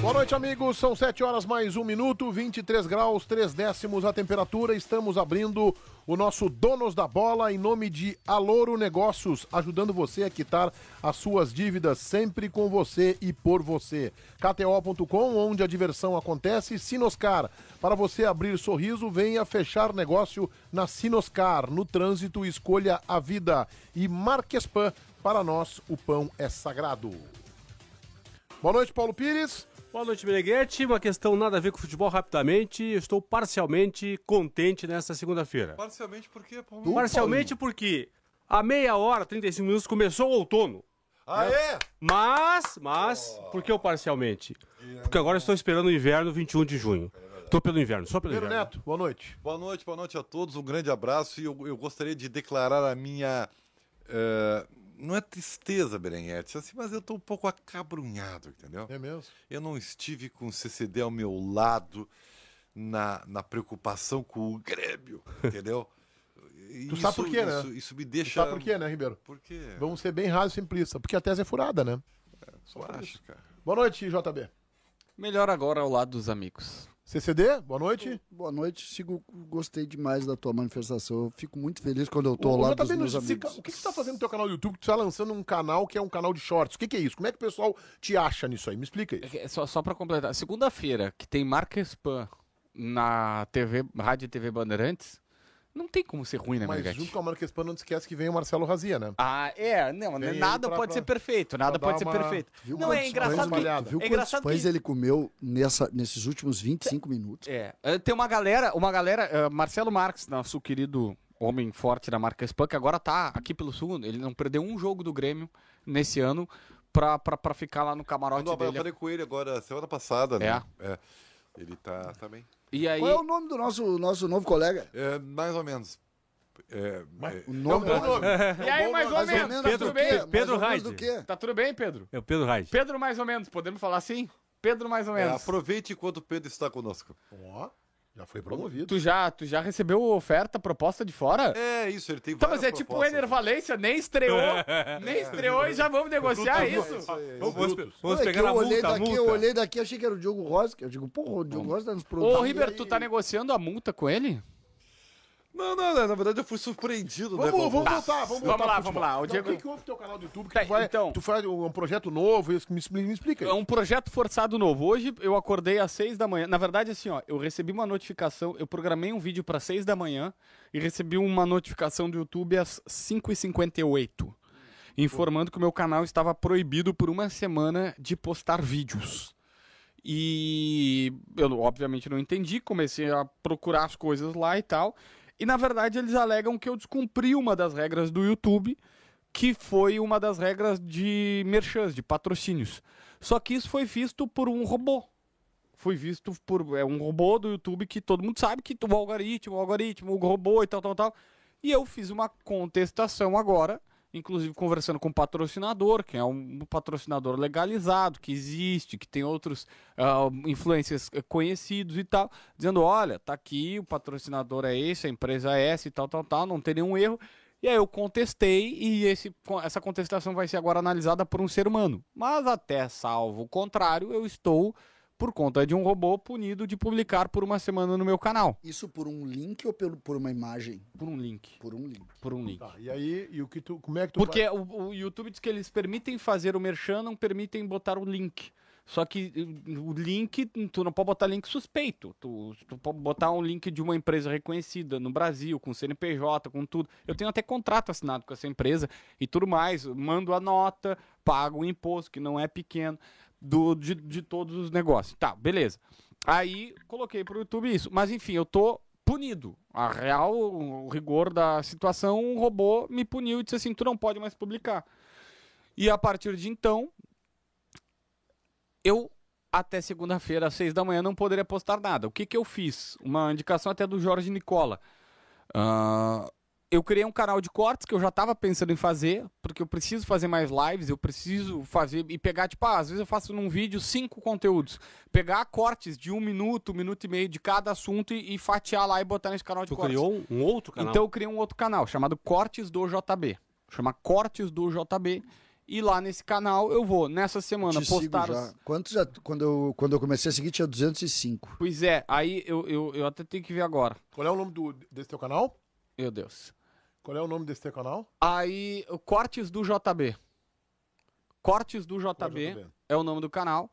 Boa noite, amigos. São 7 horas mais um minuto, 23 graus, 3 décimos a temperatura. Estamos abrindo o nosso Donos da Bola em nome de Alouro Negócios, ajudando você a quitar as suas dívidas sempre com você e por você. KTO.com, onde a diversão acontece. Sinoscar, para você abrir sorriso, venha fechar negócio na Sinoscar. No trânsito, escolha a vida. E Marquespan, para nós, o pão é sagrado. Boa noite, Paulo Pires. Boa noite, Meneghetti. Uma questão nada a ver com futebol rapidamente. Eu estou parcialmente contente nessa segunda-feira. Parcialmente por quê, Paulo? Parcialmente porque a meia hora, 35 minutos, começou o outono. Ah, é? Mas, mas, por que eu parcialmente? Porque agora estou esperando o inverno 21 de junho. Estou pelo inverno, só pelo Pedro inverno. Neto, boa noite. Boa noite, boa noite a todos. Um grande abraço e eu, eu gostaria de declarar a minha. eh, não é tristeza, Berenguete, assim, mas eu tô um pouco acabrunhado, entendeu? É mesmo? Eu não estive com o CCD ao meu lado na, na preocupação com o Grêmio, entendeu? Tu sabe por quê, né? Isso, isso me Tu deixa. Sabe por quê, né, Ribeiro? Por quê? Vamos ser bem raso e simplista, porque a tese é furada, né? Só acho, cara. Boa noite, JB. Melhor agora ao lado dos amigos. CCD, boa noite. Boa noite, sigo, gostei demais da tua manifestação. Eu fico muito feliz quando eu tô lado JB, dos meus amigos. o que que você tá fazendo no teu canal do YouTube? Tu tá lançando um canal que é um canal de shorts. O que, que é isso? Como é que o pessoal te acha nisso aí? Me explica isso. É Só, só pra completar, segunda-feira, que tem Marca Spam na TV, Rádio e TV Bandeirantes, não tem como ser ruim, né, Mas Meneghetti? junto com a Marca Espan, não esquece que vem o Marcelo Razia, né? Ah, é, não, ele nada pra- pode pra- ser perfeito, nada pra pode ser dar uma- perfeito. Viu Não, é quantos engraçado pães que... espalhado. Viu É quantos engraçado pães que- ele comeu nessa, nesses últimos 25 minutos? É, eh, tem uma galera, uma galera, eh, Marcelo Marques, nosso querido homem forte da marca Spam, que agora tá aqui pelo sul, ele não perdeu um jogo do Grêmio nesse ano pra, pra, pra ficar lá no camarote Não, eu dele. falei com ele agora semana passada, né? É. Ele tá, tá bem. E aí, Qual é o nome do nosso, nosso novo colega? É, mais ou menos. É, é, O nome É um bom nome. E aí, mais ou menos, menos Pedro do bem? Pedro Reis. quê? Tá tudo bem, Pedro? É o Pedro Reis. Pedro mais ou menos, podemos falar assim? Pedro mais ou é, menos. aproveite enquanto o Pedro está conosco. Ó, já foi promovido. Tu já, tu já recebeu oferta, proposta de fora? É isso, ele tem Então, mas é tipo o propostas. Ener Valência, nem estreou, nem estreou e já vamos negociar isso. Vamos, vamos, pegar na olhei multa, a daqui, multa. eu olhei daqui, achei que era o Diogo Rosa. que Eu digo, porra, o Diogo Rosa tá nos produtos. Ô, Ribeiro, tu tá negociando a multa com ele? Não, não, não, na verdade eu fui surpreendido, né? Vamos, Paulo? vamos voltar, vamos Vamos voltar. lá, pro vamos lá, o Então, Diego- que, que houve no teu canal do YouTube? Que Tá, tu, vai, então. tu faz um projeto novo, isso que me, me explica É um projeto forçado novo. Hoje eu acordei às seis da manhã. Na verdade, assim, ó, eu recebi uma notificação, eu programei um vídeo para seis da manhã e recebi uma notificação do YouTube às 5h58, informando que o meu canal estava proibido por uma semana de postar vídeos. E eu, obviamente, não entendi, comecei a procurar as coisas lá e tal. E na verdade, eles alegam que eu descumpri uma das regras do YouTube, que foi uma das regras de merchans, de patrocínios. Só que isso foi visto por um robô. Foi visto por é um robô do YouTube que todo mundo sabe que o algoritmo, o algoritmo, o robô e tal, tal, tal. E eu fiz uma contestação agora, inclusive conversando com o patrocinador, que é um patrocinador legalizado, que existe, que tem outros ah, influencers eh, conhecidos e tal, dizendo, olha, tá aqui, o patrocinador é esse, a empresa é essa e tal, tal, tal, não tem nenhum erro. E aí eu contestei e esse, essa contestação vai ser agora analisada por um ser humano. Mas até salvo o contrário, eu estou, por conta de um robô, punido de publicar por uma semana no meu canal. Isso por um link ou pelo, por uma imagem? Por um link. Por um link. Por um link. Tá, e aí, e o que tu, como é que tu Porque vai- o, o YouTube diz que eles permitem fazer o merchan, não permitem botar o link. Só que uh, o link, tu não pode botar link suspeito. Tu, tu pode botar um link de uma empresa reconhecida no Brasil, com CNPJ, com tudo. Eu tenho até contrato assinado com essa empresa e tudo mais. Mando a nota, pago o imposto, que não é pequeno, do, de, de todos os negócios. Tá, beleza. Aí coloquei pro YouTube isso. Mas enfim, eu tô punido. A real, o rigor da situação, um robô me puniu e disse assim: tu não pode mais publicar. E a partir de então, eu até segunda-feira, às seis da manhã, não poderia postar nada. O que, que eu fiz? Uma indicação até do Jorge Nicola. Ah, eu criei um canal de cortes que eu já tava pensando em fazer, porque eu preciso fazer mais lives, eu preciso fazer e pegar, tipo, ah, às vezes eu faço num vídeo cinco conteúdos. Pegar cortes de um minuto, um minuto e meio de cada assunto e, e fatiar lá e botar nesse canal de Tu cortes. criou um, outro canal? Então eu criei um outro canal chamado Cortes do JB. Chama Cortes do JB. E lá nesse canal eu vou, nessa semana, Te sigo postar já. os... Quantos já, quando, eu, quando eu comecei a seguir, tinha 205. Pois é, aí eu, eu, eu até tenho que ver agora. Qual é o nome do, desse teu canal? Meu Deus. Qual é o nome desse teu canal? Aí, o Cortes do JB. Cortes do JB JB. é o nome do canal.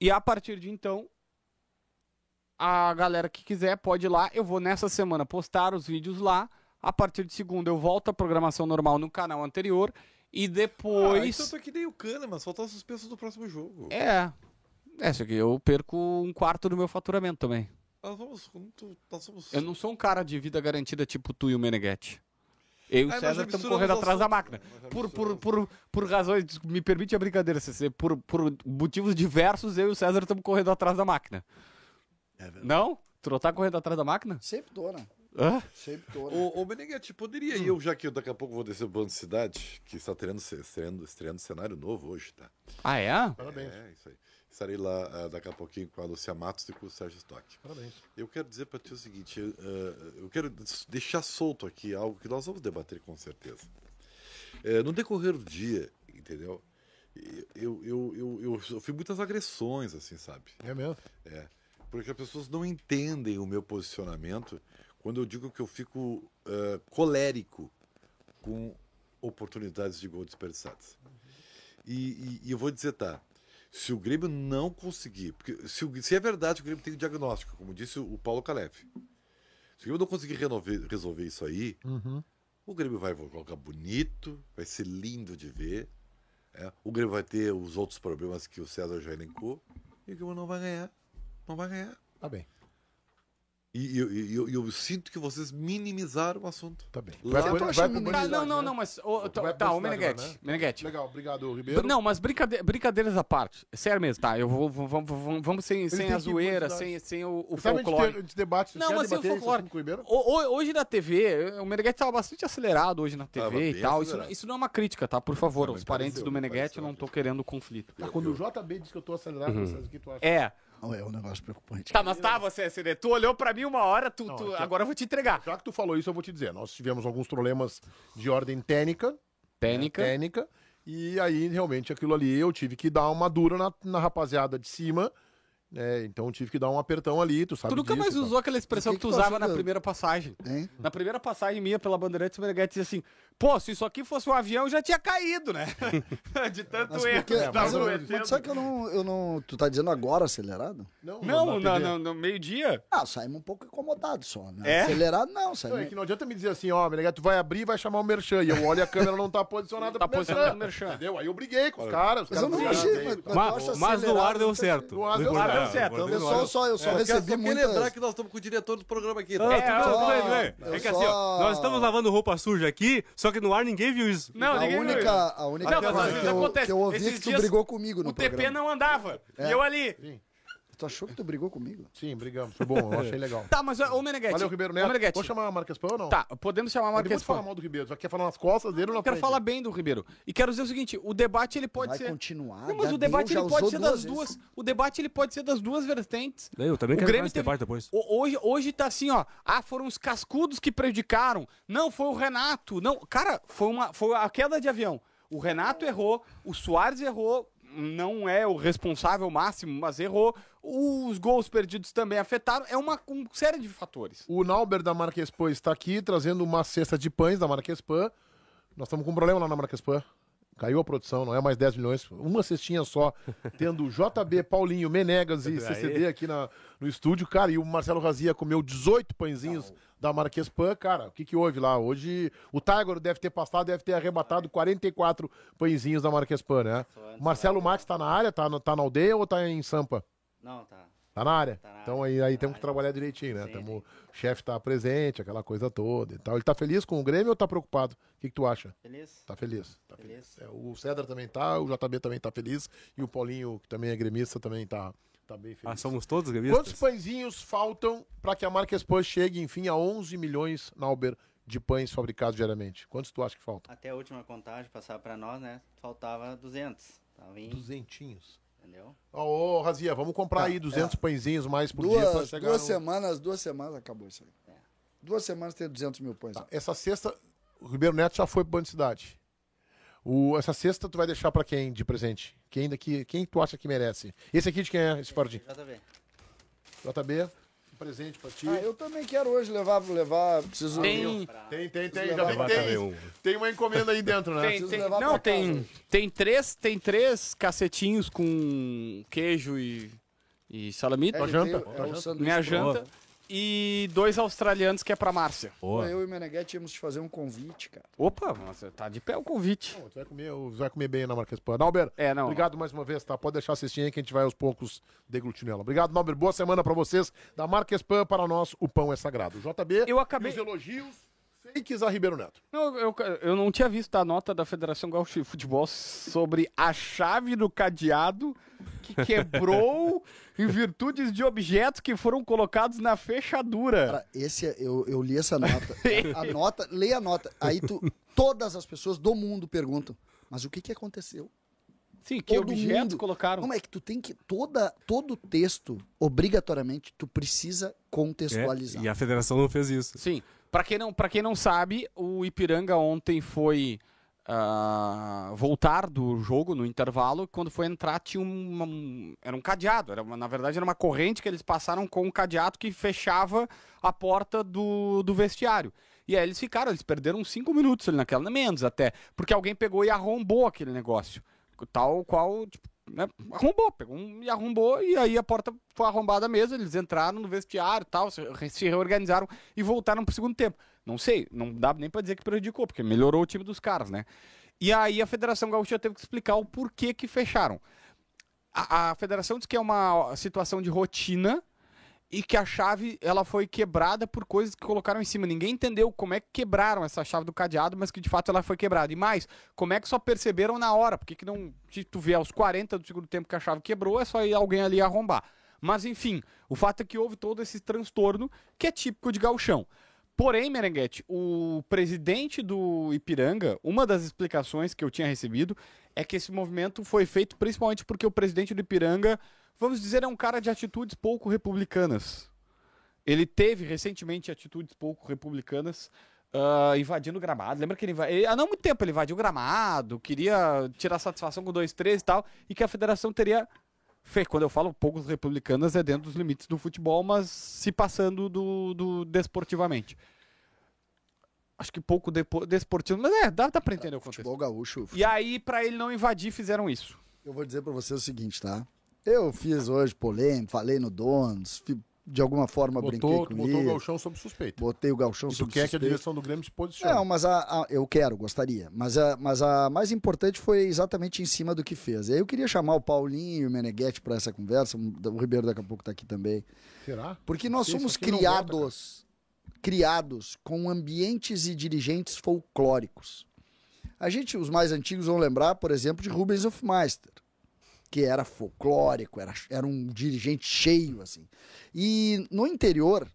E a partir de então, a galera que quiser pode ir lá. Eu vou nessa semana postar os vídeos lá. A partir de segunda eu volto à programação normal no canal anterior. E Ah, depois. então tá que nem o Kahneman, só tá suspenso do próximo jogo. É. É, isso aqui eu perco um quarto do meu faturamento também. Nós vamos. Nós somos... Eu não sou um cara de vida garantida tipo tu e o Meneghetti. Eu e o Ah, César estamos correndo atrás da máquina. Por, por, por, por razões, me permite a brincadeira, CC, por, por motivos diversos, eu e o César estamos correndo atrás da máquina. É Não? Tu não tá correndo atrás da máquina? Sempre tô, né? Hã? Sempre tô. né? Ô, ô Meneghetti, poderia eu, já que eu daqui a pouco vou descer o Bando de Cidade, que está estreando, estreando, estreando cenário novo hoje, tá? Ah, é? Parabéns. É, isso aí. Estarei lá ah, daqui a pouquinho com a Lucia Matos e com o Sérgio Stock. Parabéns. Eu quero dizer para ti o seguinte, eu, ah, eu quero deixar solto aqui algo que nós vamos debater com certeza. Eh, no decorrer do dia, entendeu? Eu, eu, eu, eu sofri muitas agressões, assim, sabe? É mesmo? É. Porque as pessoas não entendem o meu posicionamento quando eu digo que eu fico ah, colérico com oportunidades de gol desperdiçadas. E, e- e eu vou dizer, tá, se o Grêmio não conseguir, porque se, o- se é verdade que o Grêmio tem o diagnóstico, como disse o, o Paulo Calef, se o Grêmio não conseguir renover- resolver isso aí, o Grêmio vai colocar bonito, vai ser lindo de ver, é, o Grêmio vai ter os outros problemas que o César já elencou, e o Grêmio não vai ganhar. Não vai ganhar. Tá bem, E eu, eu, eu sinto que vocês minimizaram o assunto. tá bem. Lá- achando pro minimizado, Tá, não, não, né? não, mas. ô, tá, Vai tá, o Meneghetti. né? Meneghetti. Legal, obrigado, Ribeiro. Não, mas brincade- brincadeiras à parte. Sério mesmo, tá? Eu vou, vou- vamos, vamos, vamos sem, sem a zoeira, sem, sem o, o Sabe, a gente, folclore. a gente debate, Não, mas sem o folclore. o Ribeiro? O- o- hoje na TV, o Meneghetti tava bastante acelerado hoje na TV e tal. Isso, isso não é uma crítica, tá? Por favor, os parentes do me Meneghetti, eu não tô querendo conflito. Tá, quando o JB diz que eu tô acelerado, Uhum. O que tu acha? É. Não, é um negócio preocupante. Tá, mas tá, você, CD, tu olhou pra mim uma hora, tu, Não, tu- é que- agora eu vou te entregar. Já que tu falou isso, eu vou te dizer. Nós tivemos alguns problemas de ordem técnica. Técnica. né, técnica. E aí, realmente, aquilo ali, eu tive que dar uma dura na, na rapaziada de cima. Né? Então, tive que dar um apertão ali, tu sabe Tu nunca disso, mais tá? usou aquela expressão que, que tu usava na primeira passagem. Hein? Na primeira passagem minha pela Bandeirantes, o Meneghetti dizia assim: pô, se isso aqui fosse um avião, já tinha caído, né? de tanto Mas, erro. porque, mas, eu, mas sabe que eu não, eu não. Tu tá dizendo agora acelerado? Não, Não, não, não, no meio-dia. Ah, saímos um pouco incomodados só, né? É? Acelerado não, Não, é saímos. que não adianta me dizer assim, ó, Meneghete, tu vai abrir e vai chamar o Merchan. E eu olho e a câmera não tá posicionada Tá pro posicionado no Merchan. Merchan. Entendeu? Aí eu briguei com os caras. Os Mas eu caras não brigaram, achei, mas, mas, no ar deu não certo. No ar deu certo. Eu só, só, eu só É, recebi muitas... lembrar que nós estamos com o diretor do programa aqui. tá? Ah, É, eu eu É que assim, ó, nós estamos lavando roupa suja aqui, só que no ar ninguém viu isso. Não, a ninguém viu única, isso. a única Não, coisa que eu, acontece. que eu ouvi é que tu dias brigou comigo no O TP programa. não andava. E eu ali. Tu achou que tu brigou comigo? Sim, brigamos. Foi bom, eu achei legal. Tá, mas ô Meneghetti. Valeu, Ribeiro ô, Neto. Meneghetti. Vou chamar a Marques Pão ou não? Tá, podemos chamar depois Marques de falar Pão. mal do Ribeiro. Só quer falar nas costas dele ou na Eu quero frente? falar bem do Ribeiro. E quero dizer o seguinte, o debate ele pode Vai ser... continuar. Não, mas o debate ele pode ser das duas. O debate ele pode ser das duas vertentes. Eu também O quero Grêmio teve- debate depois. O- Hoje, hoje tá assim, ó. Ah, foram os cascudos que prejudicaram. Não, foi o Renato. Não, cara, foi, uma, foi a queda de avião. O Renato errou, o Soares errou. Não é o responsável máximo, mas errou. Os gols perdidos também afetaram. É uma, uma série de fatores. O Nauber da Marques Pan está aqui trazendo uma cesta de pães da Marques Pan. Nós estamos com um problema lá na Marques Pan. Caiu a produção, não é mais 10 milhões. Uma cestinha só, tendo JB, Paulinho, Menegas e CCD aqui na, no estúdio. Cara, e o Marcelo Razia comeu 18 pãezinhos da Marques Pan. Cara, o que, que houve lá? Hoje o Tiger deve ter passado, deve ter arrebatado 44 pãezinhos da Marques Pan, né? Marcelo Matos tá na área, tá, tá na aldeia ou tá em Sampa? Não, tá. Tá na área? Tá na então área, aí, aí tá temos na que trabalhar direitinho, né? Sim, Tamo, sim. o chefe tá presente, aquela coisa toda e tal. Ele tá feliz com o Grêmio ou tá preocupado? O que, que tu acha? Feliz? Tá feliz. Tá feliz. Feliz. É, o Cedar também tá, o JB também tá feliz e o Paulinho, que também é gremista, também tá, tá bem Ah, feliz. somos todos Quantos gremistas? pãezinhos faltam para que a Marques Pan chegue, enfim, a 11 milhões, Nauber, de pães fabricados diariamente? Quantos tu acha que faltam? Até a última contagem, passar pra nós, né? Faltava 200. Tava em, Duzentinhos. Entendeu? Ô, ô, Razia, vamos comprar aí 200 pãezinhos mais por dia pra Duas, chegar duas no- semanas, duas semanas acabou isso aí. Duas semanas tem 200 mil pães. Tá, Essa sexta, o Ribeiro Neto já foi pro Banco de Cidade. O, essa sexta tu vai deixar pra quem de presente? Quem daqui, quem tu acha que merece? Esse aqui de quem é esse Fordinho? JB. JB, presente pra ti. Ah, eu também quero hoje levar, levar, preciso... Tem, Tem, tem, tem, Preciso já levar tem, tem, um. tem uma encomenda aí dentro, né? tem, Preciso tem- não, casa tem, hoje. tem três, tem três cacetinhos com queijo e, e salamito. É, janta? tem- é o janta? minha janta. E dois australianos que é pra Márcia. Boa. Eu e o Meneghete íamos te fazer um convite, cara. Opa, nossa, tá de pé o convite. Pô, Tu vai comer, tu vai comer bem na Marques Pan. Nauber, É, não. obrigado mais uma vez, tá? Pode deixar assistir aí que a gente vai aos poucos deglutir ela. Obrigado, Nauber. Boa semana pra vocês. Da Marques Pan, para nós, o pão é sagrado. JB, Eu acabei- os elogios fakes a Ribeiro Neto. Não, eu, eu não tinha visto a nota da Federação Gaúcha de Futebol sobre a chave do cadeado que quebrou em virtudes de objetos que foram colocados na fechadura. Cara, esse é- eu, eu li essa nota. A, a nota, leia a nota. Aí tu, todas as pessoas do mundo perguntam, mas o que que aconteceu? Sim, que todo objetos mundo- colocaram. Como é que tu tem que toda todo texto obrigatoriamente tu precisa contextualizar. É, e a federação não fez isso. Sim, pra quem não, para quem não sabe, o Ipiranga ontem foi ah, voltar do jogo no intervalo, quando foi entrar tinha uma, um- era um cadeado, era uma- na verdade era uma corrente que eles passaram com um cadeado que fechava a porta do, do vestiário. E aí eles ficaram, eles perderam cinco minutos ali naquela, menos até, porque alguém pegou e arrombou aquele negócio, tal qual, tipo, né, arrombou, pegou um, e arrombou, e aí a porta foi arrombada mesmo, eles entraram no vestiário tal, se, se reorganizaram e voltaram pro segundo tempo. Não sei, não dá nem pra dizer que prejudicou, porque melhorou o time dos caras, né? E aí a Federação Gaúcha teve que explicar o porquê que fecharam. A, a federação diz que é uma situação de rotina e que a chave ela foi quebrada por coisas que colocaram em cima. Ninguém entendeu como é que quebraram essa chave do cadeado, mas que de fato ela foi quebrada. E mais, como é que só perceberam na hora? Porque que não, se tu vê aos 40 do segundo tempo que a chave quebrou, é só ir alguém ali arrombar. Mas enfim, o fato é que houve todo esse transtorno que é típico de gauchão. Porém, Merenguete, o presidente do Ipiranga, uma das explicações que eu tinha recebido é que esse movimento foi feito principalmente porque o presidente do Ipiranga, vamos dizer, é um cara de atitudes pouco republicanas. Ele teve recentemente atitudes pouco republicanas, ah, invadindo o gramado. Lembra que ele, ele- há não muito tempo ele invadiu o gramado, queria tirar satisfação com 2-3 e tal, e que a federação teria quando eu falo poucos republicanas é dentro dos limites do futebol, mas se passando do, do desportivamente. Acho que pouco depo- desportivo, mas é, dá, dá pra entender o contexto. Futebol gaúcho. E aí, pra ele não invadir, fizeram isso. Eu vou dizer pra você o seguinte, tá? Eu fiz hoje polêmica, falei no Donos, de alguma forma brinquei Botou, com tu botou o galchão sob suspeita. Botei o galchão E tu sob quer que a direção do Grêmio se posicione. Não, mas a, a- eu quero, gostaria. Mas a, mas a mais importante foi exatamente em cima do que fez. Aí eu queria chamar o Paulinho e o Meneghetti para essa conversa. O Ribeiro daqui a pouco tá aqui também. Será? Porque nós Isso somos criados, criados com ambientes e dirigentes folclóricos. A gente, os mais antigos vão lembrar, por exemplo, de Rubens Hofmeister, que era folclórico, era, era um dirigente cheio, assim. E no interior,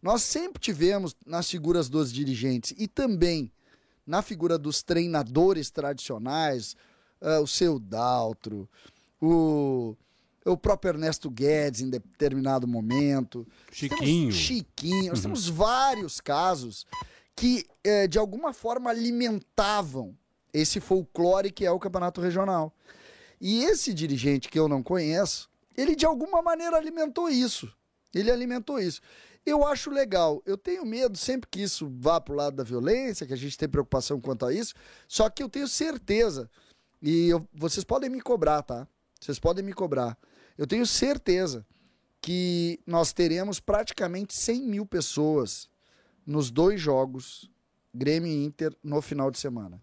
nós sempre tivemos nas figuras dos dirigentes e também na figura dos treinadores tradicionais, ah, o seu Daltro, o, o próprio Ernesto Guedes em determinado momento. Chiquinho. Chiquinho. Nós temos vários casos que, eh, de alguma forma, alimentavam esse folclore que é o campeonato regional. E esse dirigente que eu não conheço, ele de alguma maneira alimentou isso. Ele alimentou isso. Eu acho legal. Eu tenho medo sempre que isso vá para o lado da violência, que a gente tem preocupação quanto a isso. Só que eu tenho certeza, e eu- vocês podem me cobrar, tá? Vocês podem me cobrar. Eu tenho certeza que nós teremos praticamente 100 mil pessoas nos dois jogos, Grêmio e Inter, no final de semana.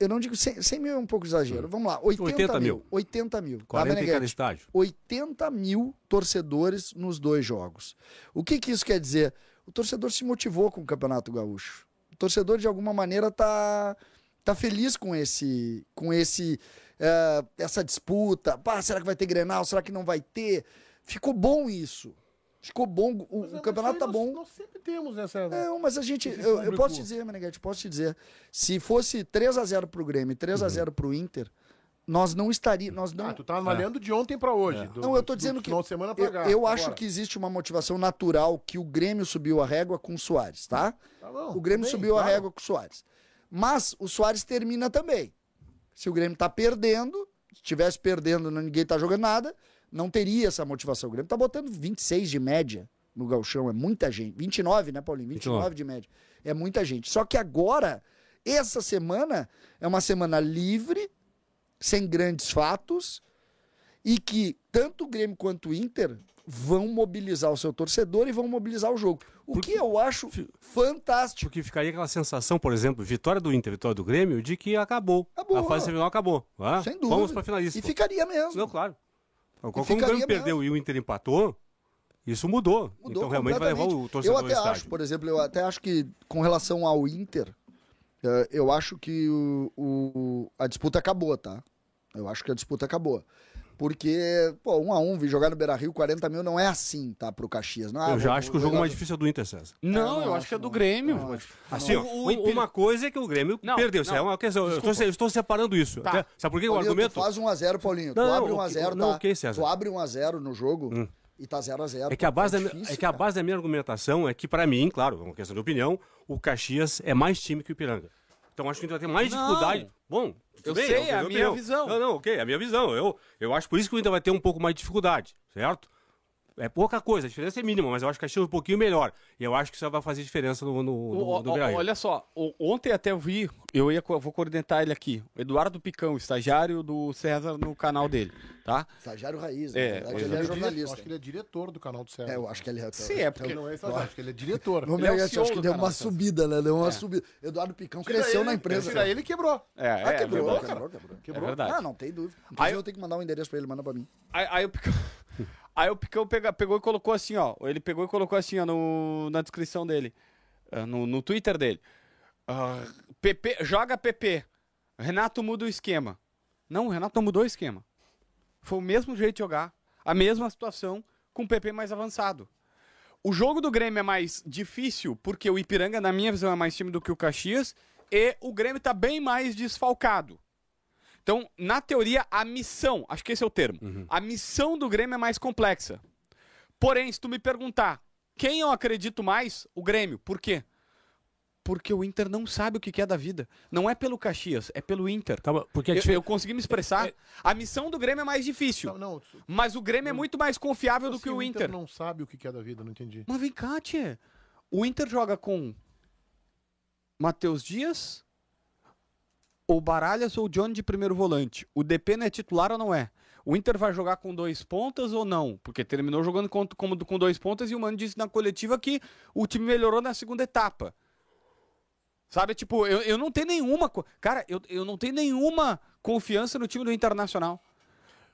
Eu não digo 100, 100 mil é um pouco exagero. Vamos lá, 80, 80 mil. mil. 80 mil. Tá, 40 em Meneghetti? cada estágio. 80 mil torcedores nos dois jogos. O que, que isso quer dizer? O torcedor se motivou com o Campeonato Gaúcho. O torcedor, de alguma maneira, tá, tá feliz com esse, com esse eh, essa disputa. Pá, será que vai ter Grenal? Será que não vai ter? Ficou bom isso. Ficou bom, o, Mas, o mas campeonato tá aí bom. Nós, nós sempre temos essa. Não, mas a gente. Eu, eu posso te dizer, Meneghete, posso te dizer. Se fosse 3x0 pro Grêmio e 3x0 pro Inter, nós não estaríamos. Nós não, Ah, tu tá avaliando de ontem pra hoje. do- não, eu tô do dizendo que. Semana pra Eu, cá. eu acho que existe uma motivação natural que o Grêmio subiu a régua com o Soares, tá? Tá bom, O Grêmio subiu a claro. régua com o Soares. Mas o Soares termina também. Se o Grêmio tá perdendo, se estivesse perdendo, não- ninguém tá jogando nada, não teria essa motivação. O Grêmio tá botando 26 de média no Galchão, é muita gente. 29, né, Paulinho? 29, 29. de média. É muita gente. Só que agora, essa semana é uma semana livre, sem grandes fatos, e que tanto o Grêmio quanto o Inter vão mobilizar o seu torcedor e vão mobilizar o jogo. O que eu acho fantástico. Porque ficaria aquela sensação, por exemplo, vitória do Inter, vitória do Grêmio, de que acabou. Acabou. A fase final acabou. ah? Sem dúvida. Vamos pra finalista. E ficaria mesmo. Não, claro. Como o ficaria Grêmio perdeu e o Inter empatou, isso mudou. Mudou então realmente vai levar o torcedor Eu até acho, estádio. por exemplo, eu até acho que com relação ao Inter, eh, eu acho que o, o- a disputa acabou, tá? Eu acho que a disputa acabou. Porque, pô, um a um, vir jogar no Beira Rio, 40 mil não é assim, tá? Pro Caxias. Não, ah, eu já vou- acho que o jogo mais difícil é do Inter, César. Não, não eu acho, acho que é do. Grêmio. Não. Assim, O- o um- uma coisa é que o Grêmio Não, perdeu. Não. é uma questão. Eu estou, eu estou separando isso. Tá. Até- sabe por que o Paulinho, argumento? Tu faz 1x0, Paulinho. tu abre o 1x0, que- não, tá? ok, César. Tu abre 1x0 no jogo Hum. e tá 0x0. É que, a base, da, difícil, é que a base da minha argumentação é que, pra mim, claro, é uma questão de opinião, o Caxias é mais time que o Ipiranga. Então acho que a gente vai ter mais Não. dificuldade. Bom, Eu bem, sei, é a minha opinião. visão. Não, não, ok, é a minha visão. Eu, eu acho por isso que o Inter vai ter um pouco mais de dificuldade, certo? É pouca coisa, a diferença é mínima, mas eu acho que o Caxias é um pouquinho melhor. E eu acho que isso vai fazer diferença no, no, no, o- no olha só, ontem até eu vi, eu ia, vou coordenar ele aqui, o Eduardo Picão, estagiário do César no canal dele, tá? Estagiário raiz, É, na verdade, ele é Ele é jornalista. acho que ele é diretor do canal do César. É, eu acho que ele é. Sim, é porque- Não é eu acho que ele é diretor. Não, Ele é CEO acho que deu uma César. subida, né? Deu uma subida. Eduardo Picão cresceu na empresa. Tira ele e quebrou. É, Ah, é, quebrou, verdade. quebrou, quebrou. É verdade. Ah, não tem dúvida. Aí eu tenho que mandar um endereço pra ele, manda pra mim. Aí, aí o Picão, aí o Picão pega- pegou e colocou assim, ó. Ele pegou e colocou assim, ó, no, na descrição dele. ah, No, no Twitter dele. Ah, PP, joga PP. Renato muda o esquema. Não, o Renato não mudou o esquema. Foi o mesmo jeito de jogar. A mesma situação com o PP mais avançado. O jogo do Grêmio é mais difícil porque o Ipiranga, na minha visão, é mais time do que o Caxias. E o Grêmio tá bem mais desfalcado. Então, na teoria, a missão, acho que esse é o termo, a missão do Grêmio é mais complexa. Porém, se tu me perguntar quem eu acredito mais, o Grêmio. Por quê? Porque o Inter não sabe o que é da vida. Não é pelo Caxias, é pelo Inter. Tá porque Eu, eu consegui me expressar. A missão do Grêmio é mais difícil. Não, não. Mas o Grêmio é muito mais confiável do assim, que o Inter. não sabe o que é da vida, não entendi. Mas vem cá, tia. O Inter joga com Matheus Dias, ou Baralhas ou Johnny de primeiro volante. O DP não é titular ou não é? O Inter vai jogar com dois pontas ou não? Porque terminou jogando com, com dois pontas e o Mano disse na coletiva que o time melhorou na segunda etapa. Sabe, tipo, eu, eu não tenho nenhuma. Cara, eu, eu não tenho nenhuma confiança no time do Internacional.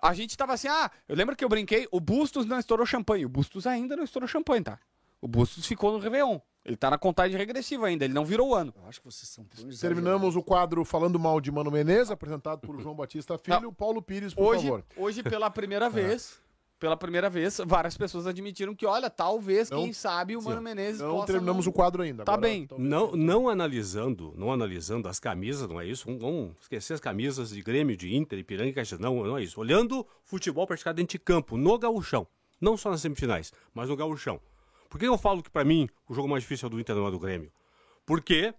A gente tava assim, ah, eu lembro que eu brinquei, o Bustos não estourou champanhe. O Bustos ainda não estourou champanhe, tá? O Bustos ficou no Réveillon. Ele tá na contagem regressiva ainda, ele não virou o ano. Eu acho que vocês são tão Terminamos o quadro falando mal de Mano Menezes, apresentado por João Batista Filho. Paulo Pires, por Hoje, favor. hoje pela primeira vez, pela primeira vez, várias pessoas admitiram que, olha, talvez, Não- quem sabe, o Mano Menezes Não possa... terminamos não- o quadro ainda. Tá Agora, bem. Não, não analisando, não analisando as camisas, não é isso? Vamos, vamos esquecer as camisas de Grêmio, de Inter, Ipiranga e Caxias. Não, não é isso. Olhando futebol praticado dentro de campo, no gauchão. Não só nas semifinais, mas no gauchão. Por que eu falo que, pra mim, o jogo mais difícil é do Inter, não é do Grêmio? Porque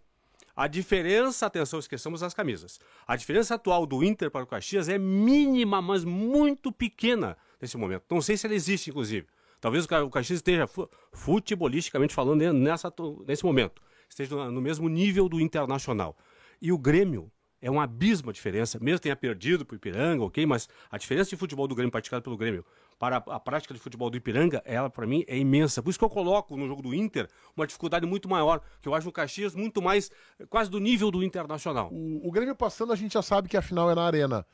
a diferença, atenção, esqueçamos as camisas. A diferença atual do Inter para o Caxias é mínima, mas muito pequena nesse momento. Não sei se ela existe, inclusive. Talvez o Ca- o Caxias esteja fu- futebolisticamente falando ne- nessa, nesse momento. Esteja no- no mesmo nível do Internacional. E o Grêmio é um abismo a diferença, mesmo tenha perdido para o Ipiranga, ok? Mas a diferença de futebol do Grêmio praticado pelo Grêmio para a, prática de futebol do Ipiranga, ela para mim é imensa. Por isso que eu coloco no jogo do Inter uma dificuldade muito maior, que eu acho o Caxias muito mais, eh, quase do nível do Internacional. O, o Grêmio passando, a gente já sabe que a final é na Arena.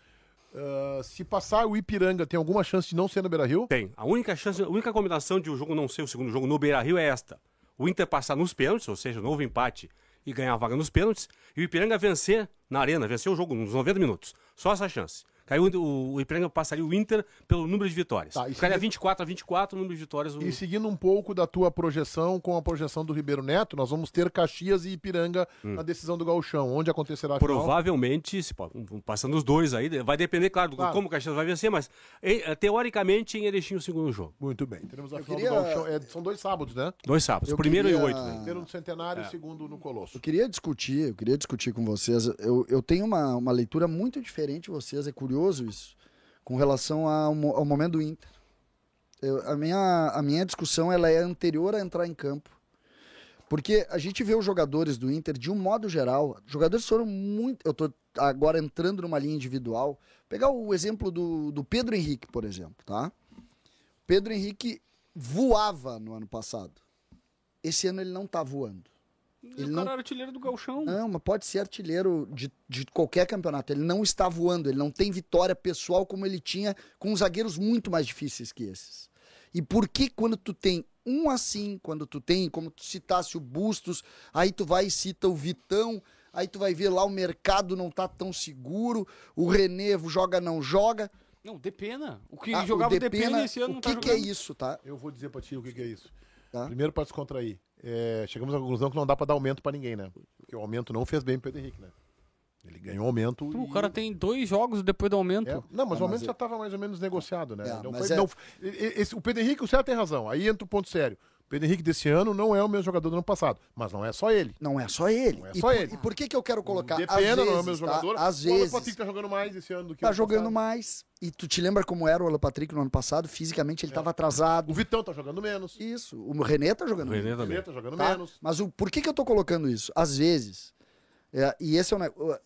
Ah, se passar o Ipiranga, tem alguma chance de não ser no Beira-Rio? Tem. A única chance, a única combinação de o jogo não ser o segundo jogo no Beira-Rio é esta. O Inter passar nos pênaltis, ou seja, novo empate e ganhar a vaga nos pênaltis, e o Ipiranga vencer na arena, vencer o jogo nos 90 minutos. Só essa chance. Caiu o, o Ipiranga passaria o Inter pelo número de vitórias. Tá, e Ficaria seguindo- 24 a 24 o número de vitórias. o- E seguindo um pouco da tua projeção com a projeção do Ribeiro Neto, nós vamos ter Caxias e Ipiranga Hum. na decisão do Gauchão. Onde acontecerá a final? Provavelmente, se um, passando os dois aí, vai depender, claro, do Claro. como o Caxias vai vencer, mas eh, teoricamente em Erechim o segundo jogo. Muito bem. Teremos a Eu final queria- do Gauchão. É, são dois sábados, né? Dois sábados, Eu primeiro queria- e oito. Né? Primeiro no Centenário É. e segundo no Colosso. Eu queria discutir, eu queria discutir com vocês. Eu, eu tenho uma, uma leitura muito diferente de vocês, é curioso isso, com relação ao, ao momento do Inter. Eu- a, minha, a minha discussão ela é anterior a entrar em campo. Porque a gente vê os jogadores do Inter, de um modo geral, jogadores foram muito. Eu estou agora entrando numa linha individual. Pegar o exemplo do, do Pedro Henrique, por exemplo, tá? Pedro Henrique voava no ano passado. Esse ano ele não tá voando. Ele o não cara era artilheiro do Galchão. não, mas pode ser artilheiro de, de qualquer campeonato. Ele não está voando, ele não tem vitória pessoal como ele tinha com zagueiros muito mais difíceis que esses. E por que quando tu tem um assim, quando tu tem, como tu citasse o Bustos, aí tu vai e cita o Vitão, aí tu vai ver lá o mercado não tá tão seguro, o René joga não joga. Não, Depena. O que Ah, jogava o o Depena, Depena, esse ano o não que, tá que é jogando. isso, tá? Eu vou dizer pra ti o que, que é isso. Tá. Primeiro, pra descontrair. É, chegamos à conclusão que não dá pra dar aumento pra ninguém, né? Porque o aumento não fez bem pro Pedro Henrique, né? Ele ganhou aumento. Pô, e... O cara tem dois jogos depois do aumento. É, não, mas Não, o aumento mas já estava mais ou menos negociado, né? É, não foi- é- não- esse- o Pedro Henrique, o Sérgio tem razão. Aí entra o ponto sério. O Pedro Henrique desse ano não é o mesmo jogador do ano passado. Mas não é só ele. Não é só ele. Não é e, só por, ele. e por que que eu quero colocar? De Às pena, não é o vezes, mesmo tá? jogador. Às O Alan vezes. Patrick tá jogando mais esse ano do que Tá o jogando passado. mais. E tu te lembra como era o Alan Patrick no ano passado? Fisicamente ele estava atrasado. O Vitão tá jogando menos. Isso. O René tá jogando O René menos. O também. René tá jogando tá? menos. Mas o, por que, que eu tô colocando isso? Às vezes, é, e esse é o negócio.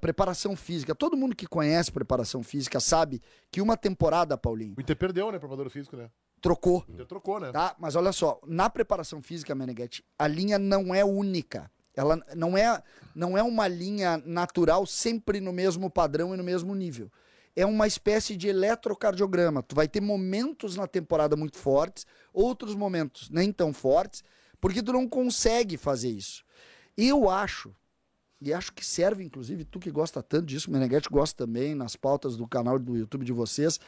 preparação física. Todo mundo que conhece preparação física sabe que uma temporada, Paulinho, O Inter perdeu, né, preparador físico, né? Trocou. Inter trocou, né? Tá? Mas olha só, na preparação física, Meneghetti, a linha não é única. Ela não é, não é uma linha natural sempre no mesmo padrão e no mesmo nível. É uma espécie de eletrocardiograma. Tu vai ter momentos na temporada muito fortes, outros momentos nem tão fortes, porque tu não consegue fazer isso. Eu acho, e acho que serve, inclusive, tu que gosta tanto disso, o Meneghetti gosta também, nas pautas do canal do YouTube de vocês,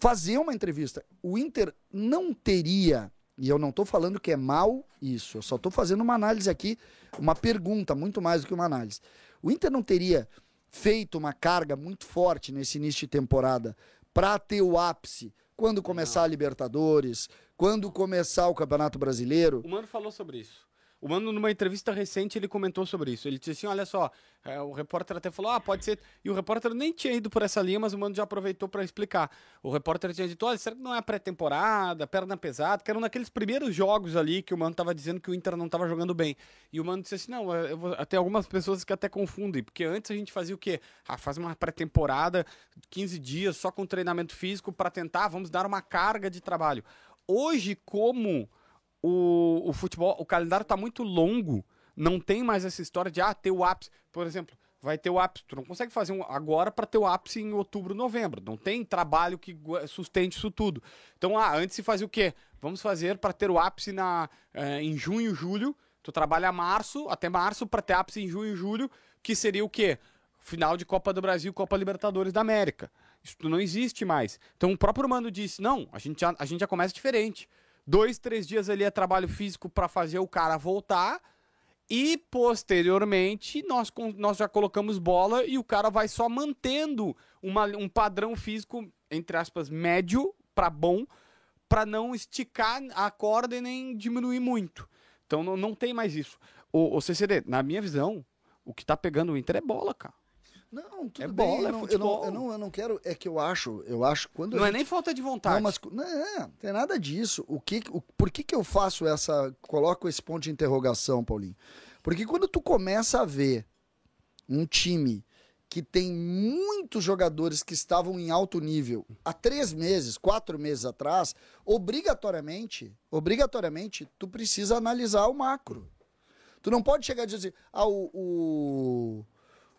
fazer uma entrevista. O Inter não teria, e eu não estou falando que é mal isso, eu só estou fazendo uma análise aqui, uma pergunta, muito mais do que uma análise. O Inter não teria feito uma carga muito forte nesse início de temporada para ter o ápice quando começar a Libertadores, quando começar o Campeonato Brasileiro. O Mano falou sobre isso. O Mano, numa entrevista recente, ele comentou sobre isso. Ele disse assim: olha só, é, o repórter até falou, ah, pode ser. E o repórter nem tinha ido por essa linha, mas o Mano já aproveitou para explicar. O repórter tinha dito: olha, será que não é pré-temporada, perna pesada? Que eram naqueles primeiros jogos ali que o Mano tava dizendo que o Inter não tava jogando bem. E o Mano disse assim: não, vou... tem algumas pessoas que até confundem, porque antes a gente fazia o quê? Ah, faz uma pré-temporada, 15 dias só com treinamento físico para tentar, vamos dar uma carga de trabalho. Hoje, como o, o futebol, o calendário tá muito longo, não tem mais essa história de ah, ter o ápice. Por exemplo, vai ter o ápice. Tu não consegue fazer um agora para ter o ápice em outubro, novembro. Não tem trabalho que sustente isso tudo. Então, ah, antes se fazia o quê? Vamos fazer para ter o ápice na, eh, em junho, julho. Tu trabalha março, até março, para ter ápice em junho e julho, que seria o quê? Final de Copa do Brasil, Copa Libertadores da América. Isso não existe mais. Então o próprio Mano disse: não, a gente já, a gente já começa diferente. Dois, três dias ali é trabalho físico para fazer o cara voltar. E posteriormente nós, nós já colocamos bola e o cara vai só mantendo uma- um padrão físico, entre aspas, médio para bom, para não esticar a corda e nem diminuir muito. Então não, não tem mais isso. O, o CCD, na minha visão, o que tá pegando o Inter é bola, cara. Não, tudo É bem. bola, é eu, não, eu, futebol. não, eu, não, eu não quero. É que eu acho, eu acho quando. Não é gente- nem falta de vontade. Não, mas cu- não, é, não tem nada disso. O que, o, por que, que eu faço essa. Coloco esse ponto de interrogação, Paulinho? Porque quando tu começa a ver um time que tem muitos jogadores que estavam em alto nível há três meses, quatro meses atrás, obrigatoriamente, obrigatoriamente, tu precisa analisar o macro. Tu não pode chegar e dizer assim, ah, o, o,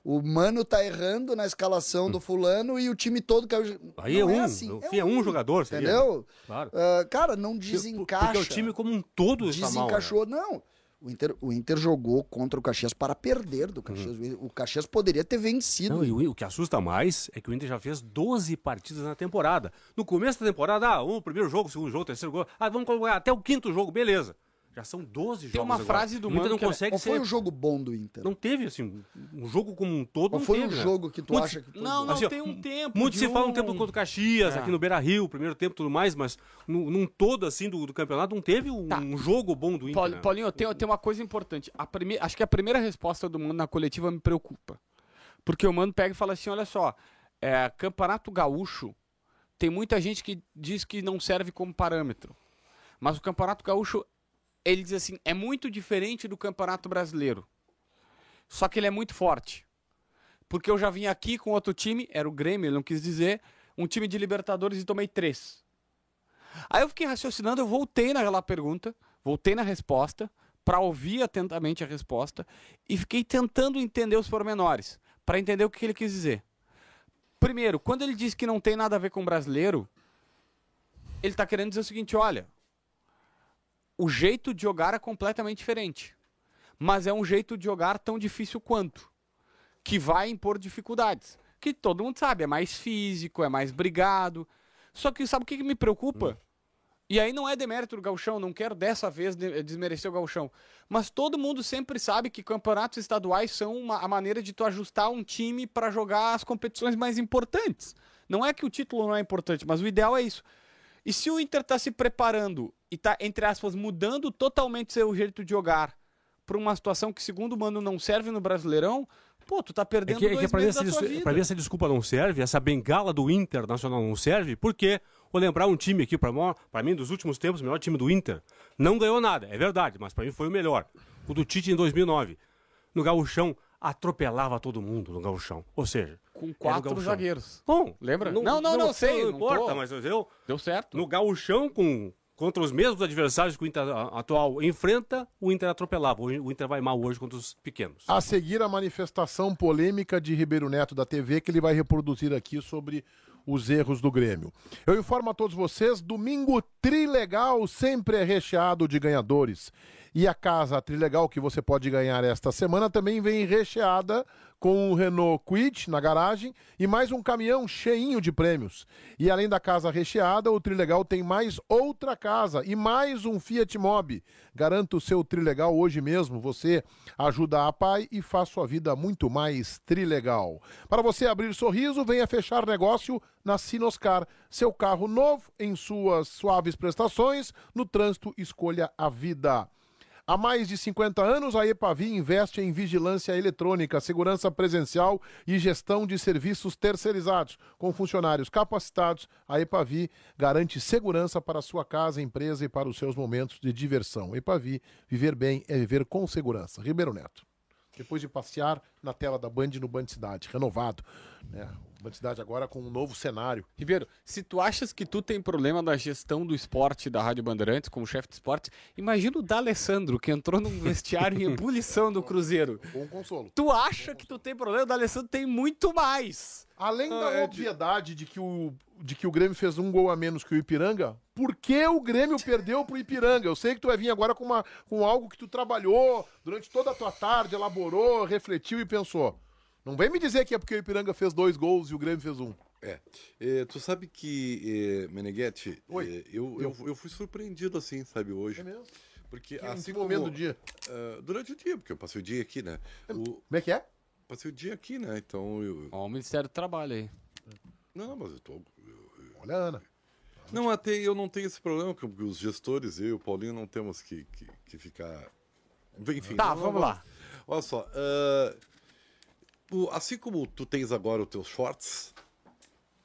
o Mano tá errando na escalação do fulano e o time todo caiu. Aí Não é um. assim, é, é um jogador, seria. Entendeu? Claro. Ah, cara, não desencaixa. Porque o time como um todo está mal. né? Desencaixou. Não. O Inter, o Inter jogou contra o Caxias para perder do Caxias. O Caxias poderia ter vencido. Não, e o, o que assusta mais é que o Inter já fez 12 partidas na temporada. No começo da temporada, ah, um primeiro jogo, segundo jogo, terceiro jogo. Ah, vamos colocar até o quinto jogo, beleza. Já são 12 jogos. Tem uma agora. frase do o Inter Mano não que é- consegue Qual foi ser. o jogo bom do Inter? Não teve, assim, um jogo como um todo. Qual não foi teve, o né? jogo que tu Muito- acha que foi Não, bom? não, Assim, tem um tempo. Muito se fala um- um tempo contra o Caxias, É. aqui no Beira Rio, primeiro tempo e tudo mais, mas num, num todo assim do, do campeonato não teve um, Tá. um jogo bom do Inter. Paul- né? Paulinho, tem, tem uma coisa importante. A prime... Acho que a primeira resposta do Mano na coletiva me preocupa. Porque o Mano pega e fala assim: olha só, é, Campeonato Gaúcho, tem muita gente que diz que não serve como parâmetro. Mas o Campeonato Gaúcho, ele diz assim, é muito diferente do Campeonato Brasileiro. Só que ele é muito forte. Porque eu já vim aqui com outro time, era o Grêmio, ele não quis dizer, um time de Libertadores e tomei três. Aí eu fiquei raciocinando, eu voltei naquela pergunta, voltei na resposta, para ouvir atentamente a resposta, e fiquei tentando entender os pormenores, para entender o que ele quis dizer. Primeiro, quando ele diz que não tem nada a ver com brasileiro, ele está querendo dizer o seguinte: olha, o jeito de jogar é completamente diferente, mas é um jeito de jogar tão difícil quanto, que vai impor dificuldades. Que todo mundo sabe, é mais físico, é mais brigado. Só que sabe o que, que me preocupa? E aí não é demérito do gauchão, não quero dessa vez de- desmerecer o gauchão. Mas todo mundo sempre sabe que campeonatos estaduais são uma, a maneira de tu ajustar um time para jogar as competições mais importantes. Não é que o título não é importante, mas o ideal é isso. E se o Inter tá se preparando e tá, entre aspas, mudando totalmente seu jeito de jogar para uma situação que, segundo o Mano, não serve no Brasileirão, pô, tu tá É perdendo que, é dois que pra, mim meses essa, da tua vida. pra mim essa desculpa não serve, essa bengala do Internacional não serve, porque vou lembrar um time aqui, pra mim, dos últimos tempos, o melhor time do Inter. Não ganhou nada, é verdade, mas pra mim foi o melhor. O do Tite em 2009. No gauchão, atropelava todo mundo no gauchão. Ou seja, Com o quatro zagueiros. Bom, Lembra? Não, não, não, sei, Não não importa, tô. mas eu, Deu certo. no gauchão, com, contra os mesmos adversários que o Inter atual enfrenta, o Inter atropelava. O o Inter vai mal hoje contra os pequenos. A seguir, a manifestação polêmica de Ribeiro Neto da TV, que ele vai reproduzir aqui sobre os erros do Grêmio. Eu informo a todos vocês, domingo Trilegal sempre é recheado de ganhadores. E a casa Trilegal que você pode ganhar esta semana também vem recheada com o Renault Quid na garagem e mais um caminhão cheinho de prêmios. E além da casa recheada, o Trilegal tem mais outra casa e mais um Fiat Mobi. Garanta o seu Trilegal hoje mesmo. Você ajuda a pai e faz sua vida muito mais Trilegal. Para você abrir sorriso, venha fechar negócio na Sinoscar. Seu carro novo em suas suaves prestações. No trânsito, escolha a vida. Há mais de 50 anos, a EPAVI investe em vigilância eletrônica, segurança presencial e gestão de serviços terceirizados. Com funcionários capacitados, a EPAVI garante segurança para sua casa, empresa e para os seus momentos de diversão. EPAVI, viver bem é viver com segurança. Ribeiro Neto. Depois de passear na tela da Band no Band Cidade, renovado. Né? Band Cidade agora com um novo cenário. Ribeiro, se tu achas que tu tem problema na gestão do esporte da Rádio Bandeirantes como chefe de esporte, imagina o D'Alessandro, que entrou num vestiário em ebulição do Cruzeiro. Bom consolo. Tu acha que tu tem problema? O D'Alessandro tem muito mais. Além da Ah, é de- obviedade de que, o, de que o Grêmio fez um gol a menos que o Ipiranga, por que o Grêmio perdeu pro Ipiranga? Eu sei que tu vai vir agora com, uma, com algo que tu trabalhou durante toda a tua tarde, elaborou, refletiu e pensou. Não vem me dizer que é porque o Ipiranga fez dois gols e o Grêmio fez um. É. É, tu sabe que, é, Meneghetti, Oi. é, eu, eu, eu fui surpreendido assim, sabe, hoje. É mesmo? Porque Que, assim em que momento como- do dia? Ah, durante o dia, porque eu passei o dia aqui, né? O, Como é que é? passei o dia aqui, né? Então eu. Ó, o Ministério do Trabalho aí. Não, mas eu tô. Olha, Ana. Não, até eu não tenho esse problema, porque os gestores, eu e o Paulinho, não temos que, que, que ficar. Enfim. Tá, não- vamos não- lá. Olha só. ah, o- assim como tu tens agora os teus shorts,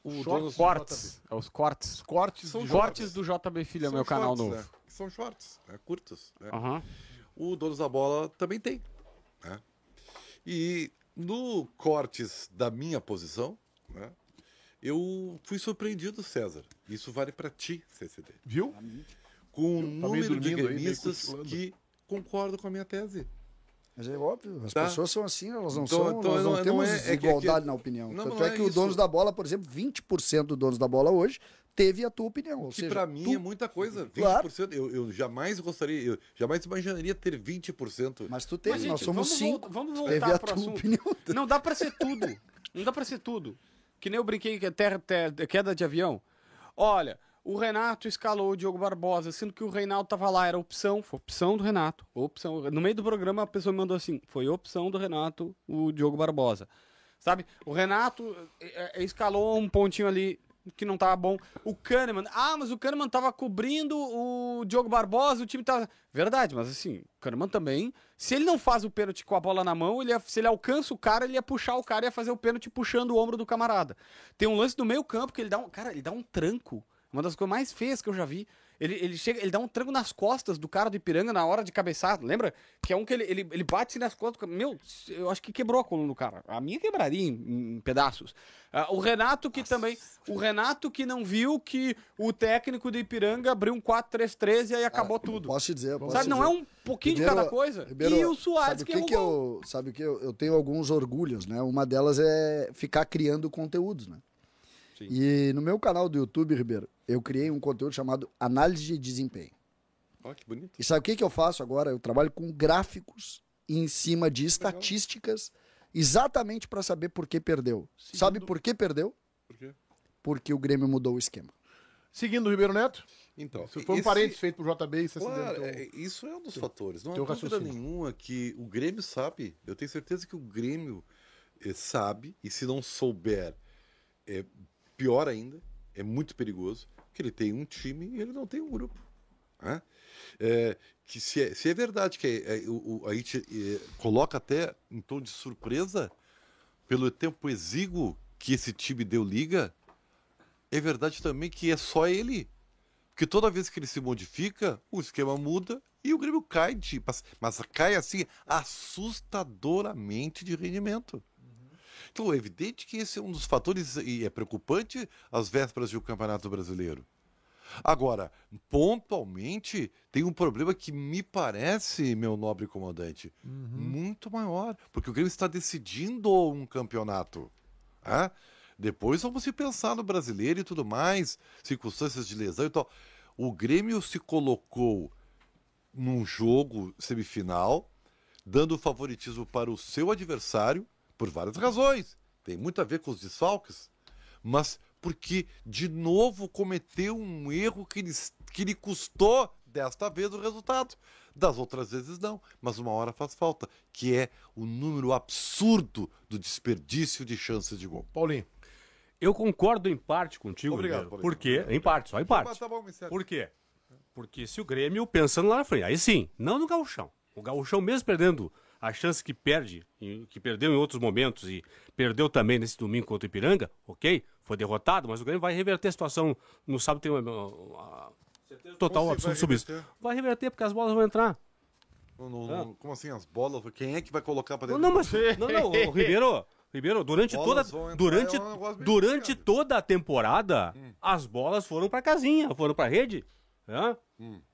o Shorts? Cortes. É os cortes. Cortes São Cortes do JB Filho, é são meu canal shorts, novo. né? São shorts, né? curtos. Né? Aham. O Donos da Bola também tem. né? E no cortes da minha posição, né, eu fui surpreendido, César. Isso vale para ti, CCD. Viu? Com um Tá número de gremistas que concordam com a minha tese. Mas é óbvio, as Tá. pessoas são assim, elas não Então- são, então nós não, não temos não é- igualdade é que- na opinião. não, Tanto não é é que o donos da bola, por exemplo, 20% do donos da bola hoje teve a tua opinião. Ou Que seja, pra mim tu- é muita coisa. 20%. Claro. Eu, eu jamais gostaria, eu jamais imaginaria ter 20%. Mas tu teve, Mas, nós gente, somos vamos cinco. voltar- vamos Teve voltar a pro tua assunto. opinião. Não dá pra ser tudo. Não dá pra ser tudo. Que nem eu brinquei que é terra, terra, queda de avião. Olha, o Renato escalou o Diogo Barbosa, sendo que o Reinaldo tava lá, era opção, foi opção do Renato. Opção. No meio do programa a pessoa me mandou assim: foi opção do Renato o Diogo Barbosa. Sabe? O Renato é, é, escalou um pontinho ali que não tava bom. O Kahneman, ah, mas o Kahneman tava cobrindo o Diogo Barbosa, o time tava. Verdade, mas assim, o Kahneman também. Se ele não faz o pênalti com a bola na mão, ele ia- se ele alcança o cara, ele ia puxar o cara e ia fazer o pênalti puxando o ombro do camarada. Tem um lance no meio campo que ele dá um. Cara, ele dá um tranco. Uma das coisas mais feias que eu já vi. Ele, ele chega, ele dá um tranco nas costas do cara do Ipiranga na hora de cabeçar. Lembra? Que é um que ele, ele, ele bate nas costas. Meu, eu acho que quebrou a coluna do cara. A minha quebraria em, em pedaços. Ah, o Renato que também. O Renato que não viu que o técnico do Ipiranga abriu um 4-3-3 e aí acabou tudo. Posso te dizer. Posso Sabe, te não dizer. é um pouquinho de Ribeiro- cada coisa. Ribeiro, e o Soares sabe que, que, errou que eu sabe o que eu, eu tenho alguns orgulhos, né? Uma delas é ficar criando conteúdos, né? Sim. E no meu canal do YouTube, Ribeiro, eu criei um conteúdo chamado Análise de Desempenho. Olha que bonito. E sabe o que, que eu faço agora? Eu trabalho com gráficos em cima de estatísticas, exatamente para saber por que perdeu. Sabe por que perdeu? Por quê? Porque o Grêmio mudou o esquema. Seguindo o Ribeiro Neto, Então, isso foi um esse- parênteses feito pro JB e Claro, é, isso é um dos fatores. Não há teu dúvida raciocínio. nenhuma que o Grêmio sabe. Eu tenho certeza que o Grêmio eh, sabe, e se não souber, é pior ainda, é muito perigoso, que ele tem um time e ele não tem um grupo. né? É, que se é, se é verdade que é, é, o, a gente é, coloca até em tom de surpresa pelo tempo exíguo que esse time deu liga, é verdade também que é só ele. Porque toda vez que ele se modifica, o esquema muda e o Grêmio cai de. Mas, mas cai assim assustadoramente de rendimento. Então é evidente que esse é um dos fatores e é preocupante às vésperas de um campeonato brasileiro. Agora, pontualmente, tem um problema que me parece, meu nobre comandante, muito maior, porque o Grêmio está decidindo um campeonato. Depois vamos se pensar no brasileiro e tudo mais, circunstâncias de lesão e tal. O Grêmio se colocou num jogo semifinal, dando favoritismo para o seu adversário, por várias razões. Tem muito a ver com os desfalques, mas porque de novo cometeu um erro que lhe, que lhe custou desta vez o resultado. Das outras vezes não, mas uma hora faz falta, que é o número absurdo do desperdício de chances de gol. Paulinho, Eu concordo em parte contigo, Obrigado. Paulinho. Por quê? Em parte, só em parte. Tá. Por quê? Porque se o Grêmio pensando lá na frente, aí sim, não no gauchão. O gauchão mesmo perdendo a chance que perde, que perdeu em outros momentos e perdeu também nesse domingo contra o Ipiranga, ok? Foi derrotado, mas o Grêmio vai reverter a situação. No sábado tem uma, uma total assim vai sobre isso. Vai reverter porque as bolas vão entrar. Não, não, não, como assim as bolas? Quem é que vai colocar para dentro? não, do mas não, não, o Ribeiro, Ribeiro, durante toda Bolas durante é um durante complicado. toda a temporada, as bolas foram pra casinha, foram pra rede, né?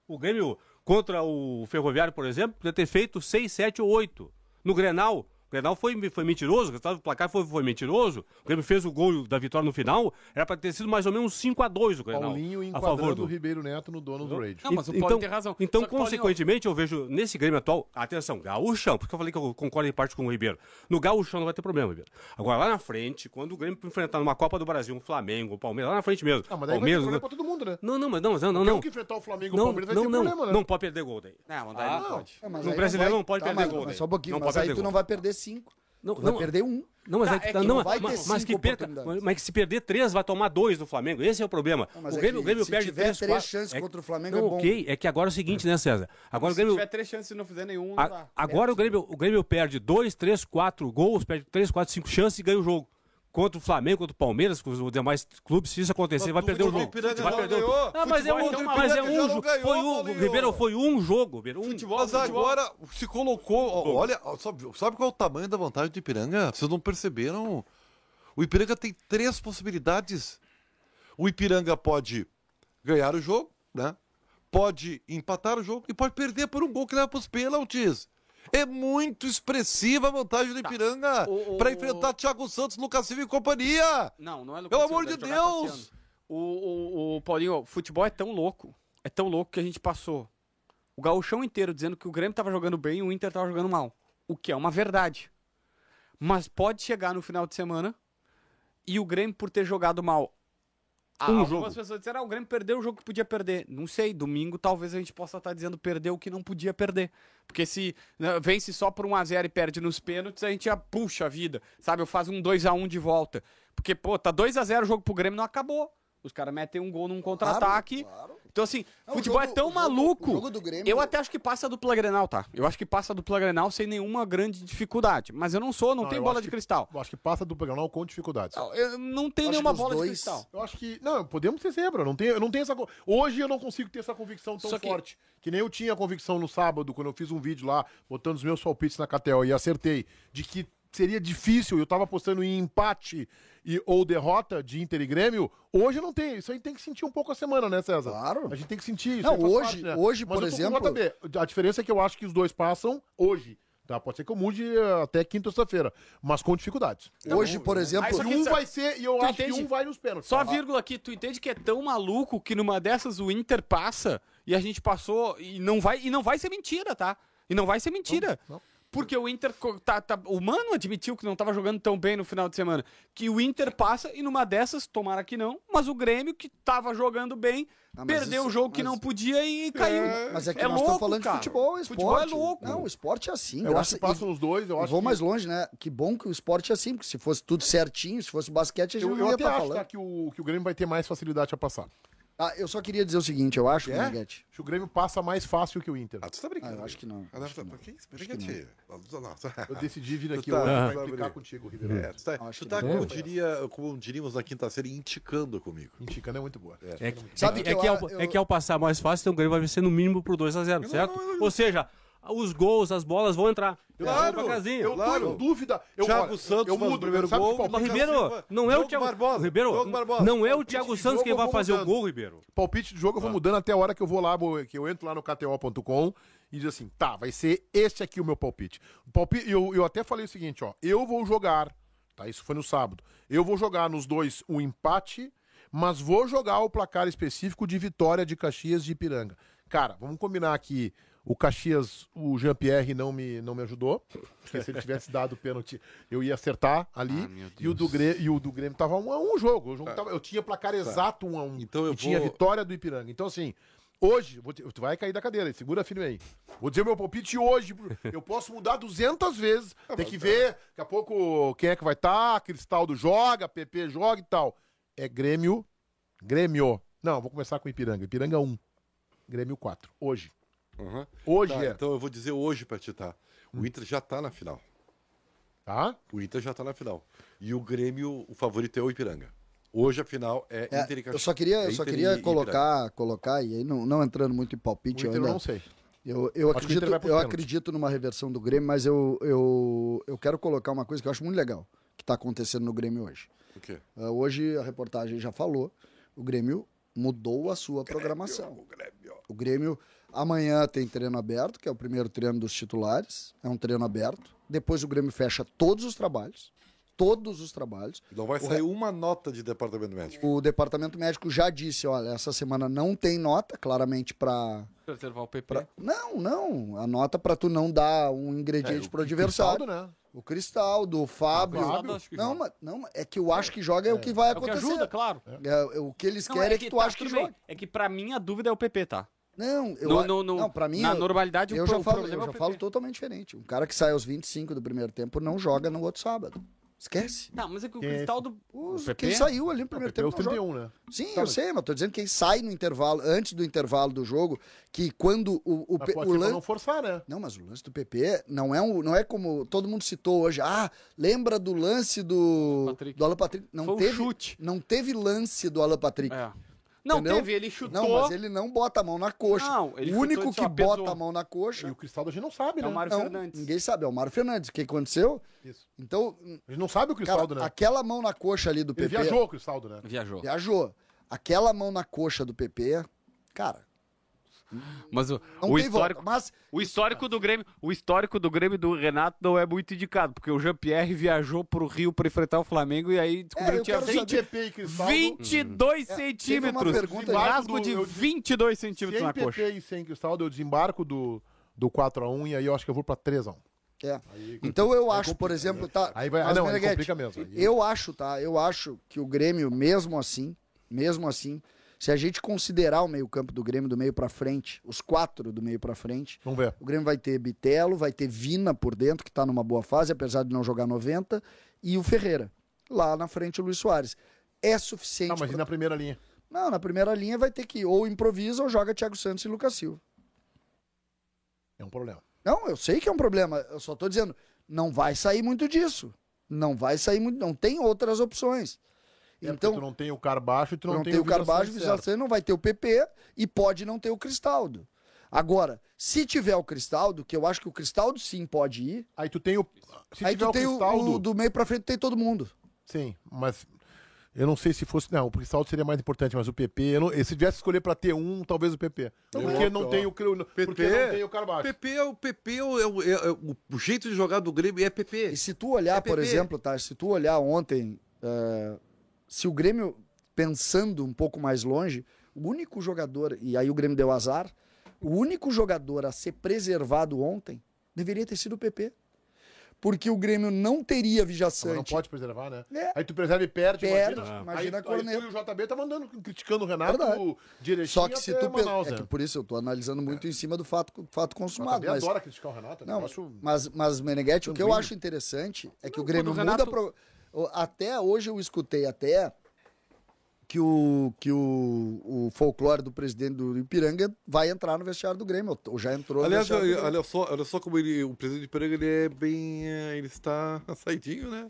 O Grêmio contra o Ferroviário, por exemplo, podia ter feito 6, 7 ou 8. No Grenal, Grenal foi, foi mentiroso, o resultado do placar foi, foi mentiroso. O Grêmio fez o gol da vitória no final, era pra ter sido mais ou menos 5 a 2 o Grenal. Paulinho a favor o do Ribeiro Neto no dono do Rage. Não, mas o então, Paulinho tem razão. Então, que, Paulinho, consequentemente, eu vejo nesse Grêmio atual, atenção, gaúchão, porque eu falei que eu concordo em parte com o Ribeiro. No gaúchão não vai ter problema, Ribeiro. Agora, lá na frente, quando o Grêmio enfrentar numa Copa do Brasil, um Flamengo, um Palmeiras, lá na frente mesmo. Ah, mas daí Palmeiras, vai ter problema pra todo mundo, né? não, não, mas não, mas não, não, não. que enfrentar o Flamengo e o Não, Palmeiras vai não, ter não, problema, né? não pode perder gol daí. Não, daí Ah, não pode. Mas No aí brasileiro não pode tá, perder mas- gol Mas daí. só um pouquinho, Não mas aí tu não vai perder cinco. Não, Tu vai não, perder um. não, mas Tá, é que, é tá- que não, não vai mas, mas que perca, mas que se perder três, vai tomar dois do Flamengo. Esse é o problema. Não, mas o é Grêmio, que o Grêmio se perde tiver três, três chances é- contra o Flamengo, não, é bom. ok, é que agora é o seguinte, né, César? Agora o Se Grêmio, tiver três chances e não fizer nenhum, não A- dá. agora o Grêmio, o Grêmio perde dois, três, quatro gols, perde três, quatro, cinco chances e ganha o jogo. Contra o Flamengo, contra o Palmeiras, com os demais clubes, se isso acontecer, Mas vai perder o futebol jogo. Ipiranga Vai perder o ganhou. Ah, mas é Futebol um, então mas é um jogo. Foi um. Ribeiro, foi um jogo, Ribeiro. Um. Mas agora se colocou. Olha, sabe, sabe qual é o tamanho da vantagem do Ipiranga? Vocês não perceberam? O Ipiranga tem três possibilidades. O Ipiranga pode ganhar o jogo, né? Pode empatar o jogo e pode perder por um gol que leva para os pênaltis. É muito expressiva a vantagem do Ipiranga O- o- para enfrentar Thiago Santos, Lucas Silva e companhia. Não, não é Lucas Pelo amor de deve jogar Deus! O, o, o Paulinho, o futebol é tão louco, é tão louco que a gente passou o gauchão inteiro dizendo que o Grêmio tava jogando bem e o Inter tava jogando mal. O que é uma verdade. Mas pode chegar no final de semana e o Grêmio, por ter jogado mal. Um algumas jogo. pessoas disseram, ah, o Grêmio perdeu o jogo que podia perder. Não sei, domingo talvez a gente possa estar dizendo perdeu o que não podia perder. Porque se né, vence só por 1x0 e perde nos pênaltis, a gente já puxa a vida. Sabe, eu faço um 2x1 de volta. Porque, pô, tá 2x0 o jogo pro Grêmio não acabou. Os caras metem um gol num contra-ataque. claro. Então, assim, Não, o futebol jogo- é tão maluco. jogo do Grêmio- Eu até acho que passa a dupla Grenal, tá? Eu acho que passa a dupla Grenal sem nenhuma grande dificuldade. Mas eu não sou, não, Não, tenho eu bola de que- cristal. Eu acho que passa do Granal com dificuldades. Não, Eu não tenho nenhuma bola dois- de cristal. Eu acho que. Não, podemos ter zebra. Não tenho, eu não tenho essa. Hoje eu não consigo ter essa convicção tão que- forte. Que nem eu tinha a convicção no sábado, quando eu fiz um vídeo lá, botando os meus palpites na Catel e acertei, de que seria difícil, eu tava apostando em empate e, ou derrota de Inter e Grêmio. Hoje não tenho. Isso aí tem que sentir um pouco a semana, né, César? Claro. A gente tem que sentir isso. Não, aí faz hoje- hoje, Mas por exemplo- JB. A diferença é que eu acho que os dois passam hoje. Tá? Pode ser que eu mude eh, até quinta-feira, mas com dificuldades. Hoje, por exemplo, E que um vai ser, e eu acho que entende? um vai nos pênaltis. Só a Ah, vírgula aqui, tu entende que é tão maluco que numa dessas o Inter passa e a gente passou e não vai e não vai ser mentira, tá? E não vai ser mentira. Não, não. Porque o Inter tá, tá- o Mano admitiu que não tava jogando tão bem no final de semana, que o Inter passa e numa dessas, tomara que não, mas o Grêmio que tava jogando bem, Ah, perdeu isso- o jogo que não podia e caiu. Mas é que É nós louco, estamos falando cara. de futebol, esporte. Futebol é louco. Não, o esporte é assim. Eu graça- acho que passam os dois, eu acho vou que... mais longe, né? Que bom que o esporte é assim, porque se fosse tudo certinho, se fosse basquete, a gente Eu, não eu ia até estar acho falando. tá, que, o, que o Grêmio vai ter mais facilidade a passar. Ah, eu só queria dizer o seguinte, eu acho, É? Meneghetti. Acho que o Grêmio passa mais fácil que o Inter. Ah, tu tá brincando. Ah, eu acho que não, Ah, não, acho tá- que não. que isso? Acho Briga que de- Não, não. Eu decidi vir aqui tá- hoje pra implicar brincando. contigo, Ribeiro. É, tu tá, tu tá como, diria, como diríamos na quinta série, indicando comigo. Mexicana é muito boa. É, é, que é, que ao, eu- é que ao passar mais fácil, então o Grêmio vai ser no mínimo por 2x0, certo? Ou seja, os gols, as bolas vão entrar. Claro, Vão pra casinha. Eu Claro. tô em dúvida. Eu, Thiago olha, Santos eu faz o mudo, primeiro sabe gol, palpite- Ribeiro, não é o Diogo Thiago Barbosa, Ribeiro, Barbosa. não é o Thiago Santos jogo quem eu vai fazer o mudando. gol, Ribeiro. palpite de jogo eu vou mudando até a hora que eu vou lá, que eu entro lá no KTO.com e diz assim, tá, vai ser este aqui o meu palpite. O palpite eu, eu até falei o seguinte, ó, eu vou jogar, tá, isso foi no sábado, eu vou jogar nos dois o empate, mas vou jogar o placar específico de vitória de Caxias de Ipiranga. Cara, vamos combinar aqui, o Caxias, o Jean-Pierre não me, não me ajudou, porque se ele tivesse dado o pênalti, eu ia acertar ali, Ah, e, o do Grêmio, e o do Grêmio tava um a um o jogo, o jogo tava- eu tinha placar exato um a um, Então eu e tinha vou- vitória do Ipiranga. Então, assim, hoje, vou te- tu vai cair da cadeira, segura firme aí. Vou dizer meu palpite hoje. Eu posso mudar 200 vezes. Tem que ver, daqui a pouco, quem é que vai estar. Cristaldo joga, PP joga e tal. É Grêmio. Grêmio. Não, vou começar com Ipiranga. Ipiranga 1. Grêmio 4. Hoje. Uhum. Hoje Tá, é. Então eu vou dizer hoje pra ti, tá? O Inter já tá na final. Tá? O Inter já tá na final. E o Grêmio, o favorito é o Ipiranga. Hoje a final é, É, Inter e eu Caxias. só queria, É eu só queria e- e colocar, colocar, e aí não, não entrando muito em O palpite, eu Inter eu ainda, não sei. Eu, eu, Acho o acredito, eu acredito numa reversão do Grêmio, mas eu, eu, eu quero colocar uma coisa que eu acho muito legal que está acontecendo no Grêmio hoje. O quê? Ah, hoje a reportagem já falou, o Grêmio mudou a sua programação. O Grêmio. O Grêmio amanhã tem treino aberto, que é o primeiro treino dos titulares, é um treino aberto. Depois o Grêmio fecha todos os trabalhos, todos os trabalhos. Não vai O sair uma nota de departamento médico. O departamento médico já disse, olha, essa semana não tem nota, claramente para Preservar o PP. Pra- Não, não. A nota pra tu não dar um ingrediente É, pro o adversário. Cristaldo, né? O Cristaldo, o Fábio. Cristaldo acho que não, joga. mas, não, mas é que eu acho que joga é, o que vai É o que acontecer. ajuda, claro. É, é, o que eles Não, querem é que, tu tá, acha que joga. É que pra mim a dúvida é o PP, tá? Não, eu No- no- no- não, pra mim na eu, normalidade, o eu já o falo, problema eu é o já falo PP. totalmente diferente. Um cara que sai aos 25 do primeiro tempo não joga no outro sábado. Esquece. Não, mas é que o Quem é Cristaldo. Os- o quem saiu ali no primeiro é tempo os não joga. 31, né? Sim, Tá, eu sei, mas tô dizendo quem sai no intervalo, antes do intervalo do jogo, que quando o, o, Mas o lance. não forçar, né? Não, mas o lance do PP não é, um, não é como todo mundo citou hoje. Ah, lembra do lance do, Patrick. do Alan Patrick? Não Foi um teve, chute. Não teve lance do Alan Patrick. É. Não Entendeu? teve, ele chutou. Não, mas ele não bota a mão na coxa. Não, ele o único chutou e que só bota pesou. a mão na E coxa. o Cristaldo a gente não sabe, É né? o Mário Não, Fernandes. ninguém sabe, é o Mário Fernandes. O que aconteceu? Isso. Então, A gente não sabe o cara, Cristaldo, né? aquela mão na coxa ali do Ele PP. viajou o Cristaldo, né? Viajou. Viajou. Aquela mão na coxa do PP, cara, Mas o, o histórico, volta. Mas o histórico do Grêmio, o histórico do Grêmio do Renato não é muito indicado, porque o Jean-Pierre viajou pro Rio para enfrentar o Flamengo e aí descobriu É, que tinha quero 20, saber- PP e Cristaldo. 22 É, centímetros. pergunta- rasgo de Eu- 22 centímetros na PP coxa. e sem Cristaldo, eu desembarco do, do 4x1 e aí eu acho que eu vou pra 3x1. É. Então eu acho, por complica, exemplo, né? tá. Aí vai- ah, mas, não, aí Meneghetti, complica mesmo. Aí- Eu acho, tá? Eu acho que o Grêmio, mesmo assim, mesmo assim, se a gente considerar o meio-campo do Grêmio do meio pra frente, os quatro do meio pra frente, Vamos ver. o Grêmio vai ter Bitelo, vai ter Vina por dentro, que tá numa boa fase, apesar de não jogar 90, e o Ferreira. Lá na frente o Luiz Soares. É suficiente. Não, mas e pra- na primeira linha? Não, na primeira linha vai ter que ou improvisa ou joga Thiago Santos e Lucas Silva. É um problema. Não, eu sei que é um problema. Eu só tô dizendo, não vai sair muito disso. Não vai sair muito, não tem outras opções. É então, tu não tem o Carbaixo e tu não, não, tem o Carvalho, o Vijaçante Vizaçante, não vai ter o PP e pode não ter o Cristaldo. Agora, se tiver o Cristaldo, que eu acho que o Cristaldo sim pode ir, Aí tu tem o. Se aí tiver tu tem o, Cristaldo. o do meio pra frente tem todo mundo. Sim, mas. Eu não sei se fosse. Não, o Cristaldo seria mais importante, mas o PP. Eu não, se tivesse que escolher pra ter um, talvez o PP. Porque não tem o, porque não tem o Carbaixo. PP é o PP é o, é o- é o- o jeito de jogar do Grêmio é PP. E se tu olhar, É por exemplo, tá? Se tu olhar ontem, eh, se o Grêmio, pensando um pouco mais longe, o único jogador, e aí o Grêmio deu azar, o único jogador a ser preservado ontem deveria ter sido o PP. Porque o Grêmio não teria Vijaçante. não pode preservar, né? É. Aí tu preserva e perde, Perde, imagina. imagina aí, a corneta. Aí tu e o JB tá mandando, criticando o Renato Verdade. direitinho Só que se tu. Manaus, é né? que por isso eu tô analisando muito em cima do fato, fato O consumado. JB Mas, adora criticar o Renato. é não, negócio- mas, mas Meneghetti, o que eu acho interessante é que Não, o Grêmio o Renato- muda. Pro... Até hoje eu escutei até que o, que o, o folclore do presidente do Ipiranga vai entrar no vestiário do Grêmio, ou já entrou no Aliás, vestiário do Grêmio. olha só, olha só como ele, o presidente de Piranga ele é bem. eh, Ele está saidinho, né?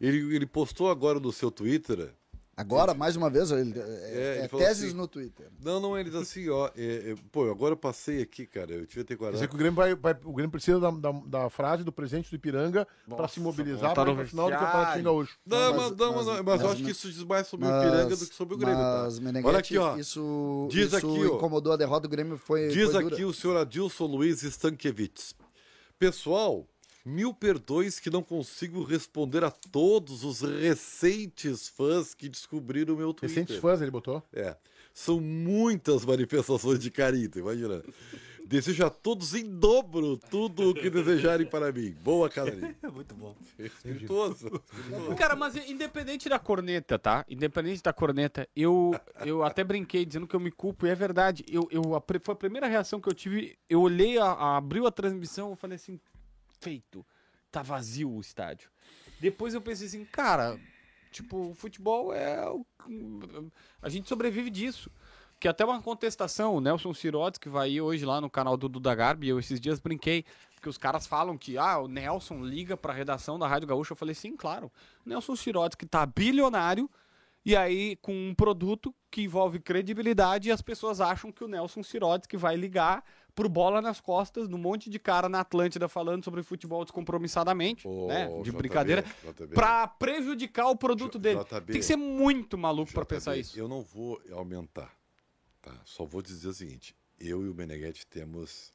Ele, ele postou agora no seu Twitter. Agora, mais uma vez, ele, é, É, ele é teses assim- no Twitter. Não, não, ele diz assim, ó. é, é, pô, agora eu passei aqui, cara. Eu tive que ter Quer dizer guardado. que o Grêmio, vai, vai- o Grêmio precisa da, da, da frase do presidente do Ipiranga pra se mobilizar para no o final do. Campeonato Gaúcho. Não, Não, mas, mas- não, mas- mas, mas eu mas- acho que isso diz mais sobre o Ipiranga do que sobre o Grêmio, tá? mas, Meneghetti, Olha aqui, ó. Isso, Diz isso aqui, ó. incomodou a derrota do Grêmio, foi, Diz foi dura. aqui o senhor Adilson Luiz Stankiewicz. Pessoal, mil perdões que não consigo responder a todos os recentes fãs que descobriram o meu Twitter. Recentes fãs ele botou. É. São muitas manifestações de carinho, imagina. Desejo a todos em dobro tudo o que desejarem para mim. Boa, Canarinho. Muito bom. Espirituoso. Cara, mas independente da corneta, tá? Independente da corneta, eu, eu até brinquei dizendo que eu me culpo, e é verdade. Eu, eu, a, foi a primeira reação que eu tive. Eu olhei, a, a- abriu a transmissão, eu falei assim: feito, tá vazio o estádio. Depois eu pensei assim, cara, tipo, o futebol é. o- A gente sobrevive disso. Que até uma contestação, o Nelson Sirotes, que vai ir hoje lá no canal do Duda Garbi, eu esses dias brinquei, porque os caras falam que, ah, o Nelson liga pra redação da Rádio Gaúcha. Eu falei, sim, claro. Nelson Sirotes, que tá bilionário, e aí com um produto que envolve credibilidade, e as pessoas acham que o Nelson Sirotes que vai ligar pro bola nas costas, num monte de cara na Atlântida falando sobre futebol descompromissadamente, Ô, né? De JB, brincadeira, JB. pra prejudicar o produto J- dele. JB. Tem que ser muito maluco pra JB, pensar isso. Eu não vou aumentar. Tá? Só vou dizer o seguinte: eu e o Meneghetti temos.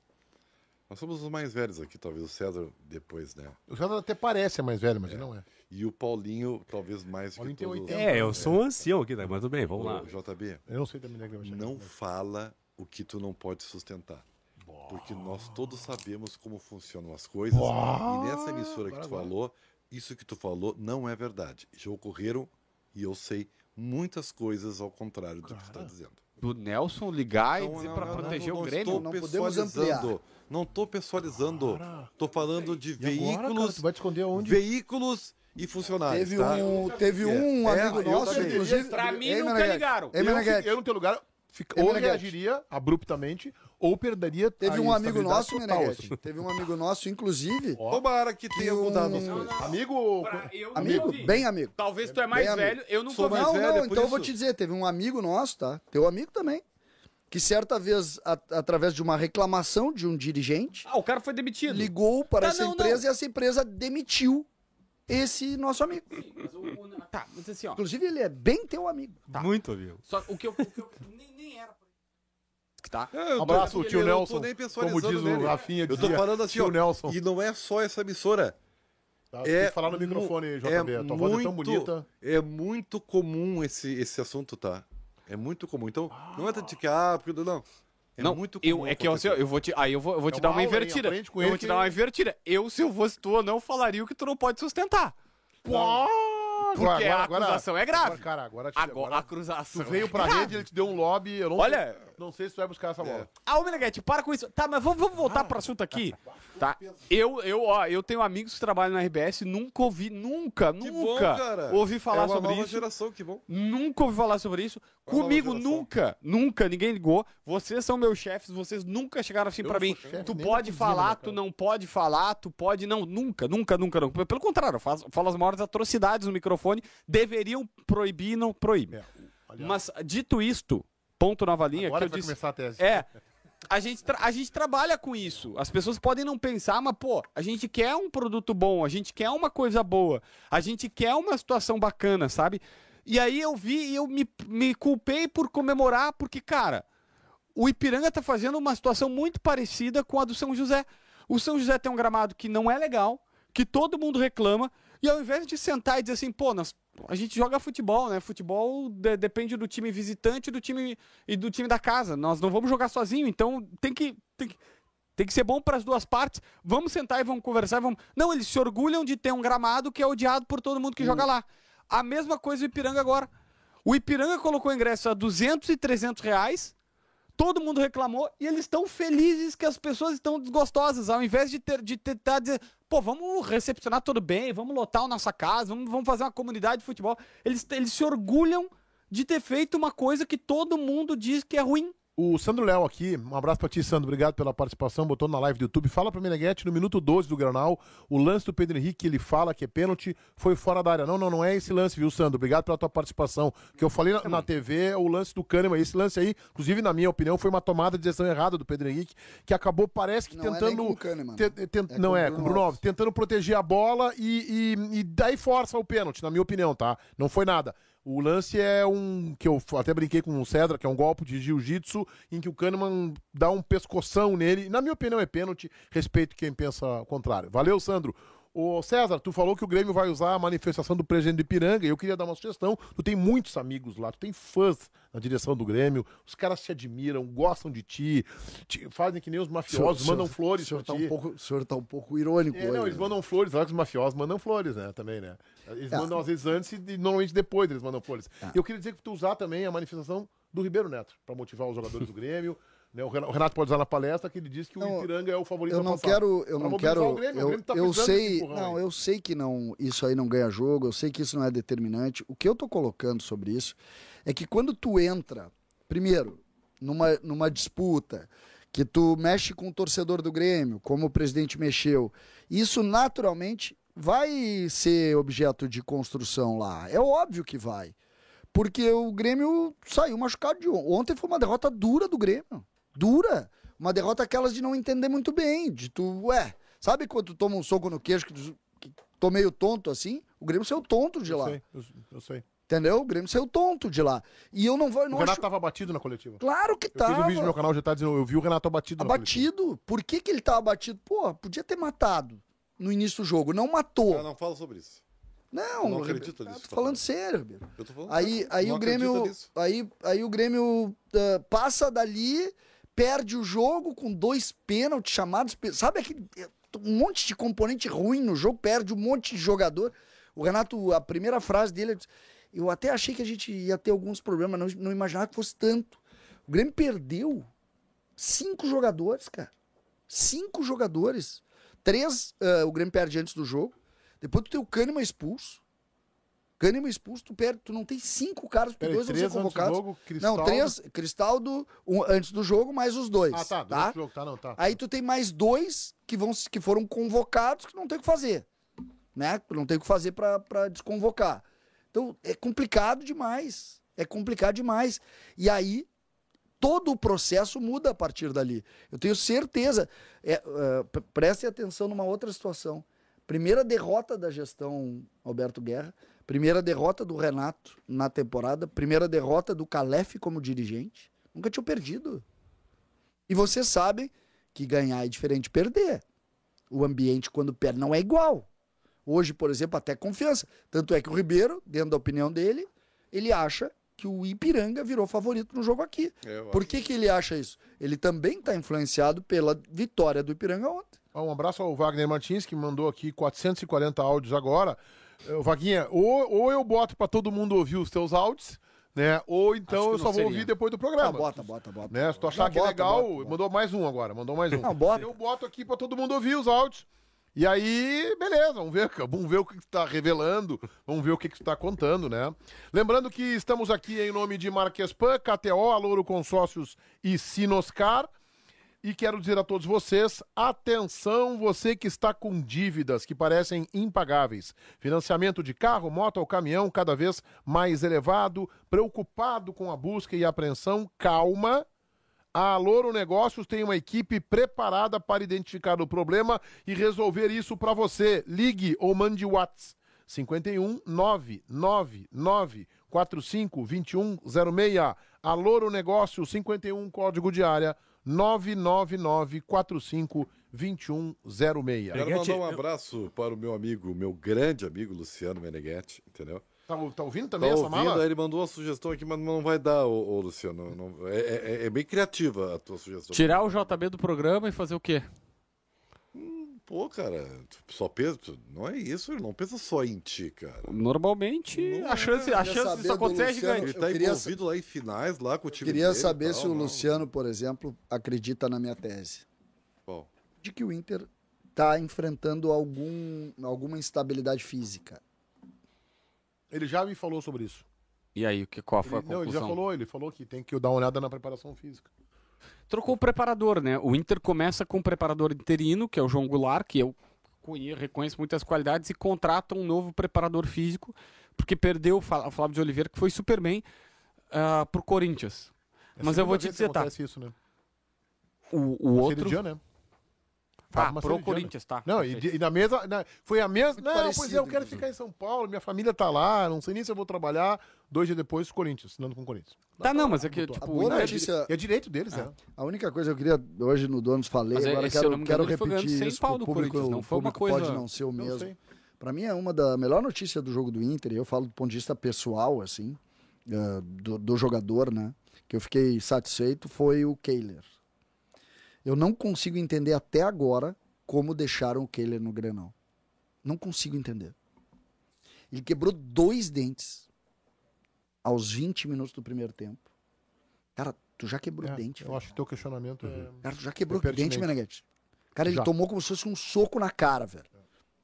Nós somos os mais velhos aqui, talvez o César depois, né? O César até parece mais velho, mas ele não é. E o Paulinho, talvez mais Paulinho que tem todos. 80. É, eu sou um ancião aqui, tá? mas tudo bem, vamos lá. Ô, JB, Eu não sei também, né? que eu vou chegar. não fala o que tu não pode sustentar. Porque nós todos sabemos como funcionam as coisas. E nessa emissora que tu falou, isso que tu falou não é verdade. Já ocorreram, e eu sei, muitas coisas ao contrário do que tu está dizendo. Do Nelson ligar e Não, dizer não, proteger não, o Grêmio. Estou Não podemos pessoalizando. ampliar. Não estou pessoalizando. Estou falando de E agora, cara, veículos, tu vai te esconder onde? veículos e funcionários. Teve tá? um, teve um É, amigo eu nosso, inclusive. Pra mim, Ei, nunca ligaram. Ei, Eu, eu no teu lugar, fica- ou reagiria abruptamente, ou perderia Teve a um amigo nosso, total, Meneghetti. assim. Teve um amigo nosso, inclusive. Tomara que tenha um- mudado as coisas. Amigo, eu Amigo, bem amigo. Talvez tu é mais Bem amigo. velho, eu nunca Sou mais Não, velho, não, é por então eu vou isso. te dizer, teve um amigo nosso, tá? Teu amigo também. Que certa vez, a- através de uma reclamação de um dirigente, Ah, o cara foi demitido. ligou para Tá, essa não, empresa não. e essa empresa demitiu esse nosso amigo. Mas o- o- Tá, mas assim, ó. Inclusive, ele é bem teu amigo. Tá. Muito, amigo. Só o que eu. o que eu- nem, nem era. Tá? É, eu tô- Abraço, eu tio Nelson. tô nem Como diz o. Rafinha, Eu tô falando assim, tio ó, Nelson. e não é só essa emissora. Tá, É Tem que falar no microfone, JB. é Tua voz é tão muito- bonita. É muito comum esse, esse assunto, tá? É muito comum. Então, não é tanto de que, ah, porque não. É não, muito eu, comum. é que eu, acontecer. eu vou te, aí eu vou, eu vou É te uma dar uma aula, hein? invertida. Com Eu ele vou te que- dar uma invertida. Eu, se eu fosse tu, eu não falaria o que tu não pode sustentar. Pô, Porque a acusação é grave. Agora, cara, agora, Agora, a acusação. tu veio pra é grave. rede, ele te deu um lobby. Eu não Olha- sei, não sei se tu vai buscar essa bola. Ah, ô Meneghete, para com isso. Tá, mas vamos, vamos voltar pro assunto aqui. Tá. Eu, eu, ó, eu tenho amigos que trabalham na RBS, nunca ouvi, nunca, Que nunca cara. ouvi falar é uma sobre nova isso. geração, que bom. Nunca ouvi falar sobre isso. Uma Comigo nova geração. nunca, nunca ninguém ligou. Vocês são meus chefes, vocês nunca chegaram assim Eu pra mim. Tu nem pode cozinha, falar, né, tu cara? não pode falar, tu pode não, nunca, nunca, nunca, nunca. Pelo contrário, falo as maiores atrocidades no microfone, deveriam proibir, não proíbem. É, aliás, Mas dito isto, ponto nova linha agora que eu disse. começar a tese. É. A gente, a gente trabalha com isso. As pessoas podem não pensar, mas, pô, a gente quer um produto bom, a gente quer uma coisa boa, a gente quer uma situação bacana, sabe? E aí eu vi e eu me, me culpei por comemorar, porque, cara, o Ipiranga tá fazendo uma situação muito parecida com a do São José. O São José tem um gramado que não é legal, que todo mundo reclama, e ao invés de sentar e dizer assim, pô, nós, a gente joga futebol, né? Futebol de- depende do time visitante e do time, e do time da casa. Nós não vamos jogar sozinho, então tem que. Tem que tem que ser bom para as duas partes. Vamos sentar e vamos conversar. Vamos... Não, eles se orgulham de ter um gramado que é odiado por todo mundo que joga lá. A mesma coisa o Ipiranga agora. O Ipiranga colocou ingresso a 200 e 300 reais. Todo mundo reclamou e eles estão felizes que as pessoas estão desgostosas. Ao invés de, ter, de tentar dizer, pô, vamos recepcionar tudo bem, vamos lotar a nossa casa, vamos, vamos fazer uma comunidade de futebol. Eles, eles se orgulham de ter feito uma coisa que todo mundo diz que é ruim. O Sandro Léo aqui, um abraço pra ti, Sandro. Obrigado pela participação. Botou na live do YouTube. Fala pra Meneghete, no minuto 12 do Granal, o lance do Pedro Henrique, ele fala que é pênalti, foi fora da área. Não, não, não é esse lance, viu, Sandro? Obrigado pela tua participação. Que eu falei na, na TV, é o lance do Kahneman. Esse lance aí, inclusive, na minha opinião, foi uma tomada de decisão errada do Pedro Henrique, que acabou, parece que Não é tentando. com o Kahneman, te- né? tent- É não com é, Bruno com o Bruno. Alves, tentando proteger a bola e, e, e daí força o pênalti, na minha opinião, tá? Não foi nada. O lance é um que eu até brinquei com o Cedra, que é um golpe de jiu-jitsu, em que o Kahneman dá um pescoção nele. Na minha opinião, é pênalti. Respeito quem pensa o contrário. Valeu, Sandro. Ô César, tu falou que o Grêmio vai usar a manifestação do presidente do Ipiranga e eu queria dar uma sugestão. Tu tem muitos amigos lá, tu tem fãs na direção do Grêmio, os caras te admiram, gostam de ti, te- fazem que nem os mafiosos, mandam flores O senhor, tá ti. um pouco, o senhor tá um pouco irônico É, hoje. não, eles né? mandam flores, lá que os mafiosos mandam flores, né? Também, né? Eles É. mandam às vezes antes e normalmente depois eles mandam flores. É. Eu queria dizer que tu usar também a manifestação do Ribeiro Neto, pra motivar os jogadores do Grêmio. Né? O Ren- o Renato pode usar na palestra que ele diz que o Não, Ipiranga é o favorito Eu não quero, eu Pra não quero, o Grêmio, o eu, Grêmio tá eu sei, não, aí. eu sei que não, isso aí não ganha jogo, eu sei que isso não é determinante. O que eu tô colocando sobre isso é que quando tu entra, primeiro, numa, numa disputa, que tu mexe com o torcedor do Grêmio, como o presidente mexeu, isso naturalmente vai ser objeto de construção lá. É óbvio que vai. Porque o Grêmio saiu machucado de ontem. Ontem foi uma derrota dura do Grêmio. Dura. Uma derrota aquelas de não entender muito bem. De tu, ué, sabe quando tu toma um soco no queixo que tu que meio tonto assim? O Grêmio saiu tonto de Eu lá. sei, eu, eu sei. Entendeu? O Grêmio saiu tonto de lá. E eu não vou. O Não Renato acho... tava abatido na coletiva. Claro que Eu tava. fiz um vídeo no meu canal, já tá dizendo, eu vi o Renato abatido coletiva. abatido. Por que, que ele tava abatido? Pô, podia ter matado no início do jogo. Não matou. Ah, não fala sobre isso. Não, Eu não acredito ah, nisso, tô falando sério, Ribeiro. Eu tô falando Aí, sério, aí não o Grêmio, nisso. aí, aí o Grêmio ah, passa dali, perde o jogo com dois pênaltis chamados, sabe aquele um monte de componente ruim no jogo, perde um monte de jogador. O Renato, a primeira frase dele, eu até achei que a gente ia ter alguns problemas, não, não imaginava que fosse tanto. O Grêmio perdeu cinco jogadores, cara. Cinco jogadores. Três ah, o Grêmio perde antes do jogo. Depois tu tem o Kahneman expulso. Kahneman expulso, tu perde, tu não tem cinco caras, porque dois vão ser antes do convocados. jogo, Cristaldo- Não, três, Cristaldo um, antes do jogo, mais os dois. Ah, tá, tá? jogo, tá, não, tá. Aí tu tem mais dois que, vão, que foram convocados que não tem o que fazer. Né? Não tem o que fazer pra desconvocar. Então é complicado demais. É complicado demais. E aí todo o processo muda a partir dali. Eu tenho certeza. É, é, prestem atenção numa outra situação. Primeira derrota da gestão Alberto Guerra, primeira derrota do Renato na temporada, primeira derrota do Calef como dirigente. Nunca tinha perdido. E vocês sabem que ganhar é diferente de perder. O ambiente, quando perde, não é igual. Hoje, por exemplo, até confiança. Tanto é que o Ribeiro, dentro da opinião dele, ele acha que o Ipiranga virou favorito no jogo aqui. Eu Por que, que ele acha isso? Ele também está influenciado pela vitória do Ipiranga ontem. Ó, Um abraço ao Wagner Martins, que mandou aqui 440 áudios agora. Eh, Vaguinha, ou, ou eu boto pra todo mundo ouvir os teus áudios, né? Ou então eu só vou seria. ouvir depois do Ah, programa. bota, bota, bota. Né? Se tu achar Não, que é bota, legal, bota, bota. mandou mais um agora, mandou mais um. Não, bota. Eu boto aqui pra todo mundo ouvir os áudios. E aí, beleza, vamos ver, vamos ver o que que tu tá revelando, vamos ver o que que tu tá contando, né? Lembrando que estamos aqui em nome de Marquespan, KTO, Alouro Consórcios e Sinoscar. E quero dizer a todos vocês, atenção, você que está com dívidas que parecem impagáveis. Financiamento de carro, moto ou caminhão cada vez mais elevado, preocupado com a busca e apreensão, calma. A Louro Negócios tem uma equipe preparada para identificar o problema e resolver isso para você. Ligue ou mande WhatsApp 51 999 45 2106. A Louro Negócios 51 código de área 999 45 2106. Quero mandar um abraço para o meu amigo, meu grande amigo Luciano Meneghetti, entendeu? Tá, tá ouvindo Tá também essa ouvindo, mala? aí ele mandou uma sugestão aqui, mas não vai dar, ô, ô, Luciano. não- não- é, é- é bem criativa a tua sugestão. Tirar o JB do programa e fazer o quê? Pô, cara, só pensa. Não é isso, ele não pensa só em ti, cara. Normalmente, Não a chance, a chance disso acontecer é gigante. Ele tá envolvido lá em finais, lá com o time Queria dele saber tal, se o não. Luciano, por exemplo, acredita na minha tese. Bom, De que o Inter está enfrentando algum, alguma instabilidade física. Ele já me falou sobre isso. E aí, que, qual foi a Ele, não, ele já conclusão? falou, ele falou que tem que dar uma olhada na preparação física. Trocou o preparador, né? O Inter começa com o preparador interino, que é o João Goulart, que eu conhe- reconheço muitas qualidades, e contrata um novo preparador físico, porque perdeu o Flávio de Oliveira, que foi super bem, ah, pro Corinthians. É Mas eu vou te dizer, tá? Isso, né? O, o outro. Seridian, né? Tá, pro né? Corinthians, tá. Não, e, e na mesa. na- foi a mesma. Não, pois parecido, é, eu quero ficar em São Paulo, minha família tá lá, não sei nem se eu vou trabalhar. Dois dias depois, Corinthians, assinando com o Corinthians. Tá, não, mas é que, tipo, A o boa Inter- notícia, É direito deles, né? a única coisa que eu queria, hoje no Donos falei, Mas é- agora quero, não me quero repetir ganhando 100 isso, pau do público, Corinthians, não o foi uma público coisa- pode não ser o mesmo. Pra mim é uma da melhor notícia do jogo do Inter, e eu falo do ponto de vista pessoal, assim, eh, do, do jogador, né? Que eu fiquei satisfeito foi o Kehler. Eu não consigo entender até agora como deixaram o Kehler no Grenal. Não consigo entender. Ele quebrou dois dentes aos 20 minutos do primeiro tempo. Cara, tu já quebrou É, dente, eu velho. acho que teu questionamento é. Cara, tu já quebrou É dente. Meneghete. Cara, ele Já. tomou como se fosse um soco na cara, velho.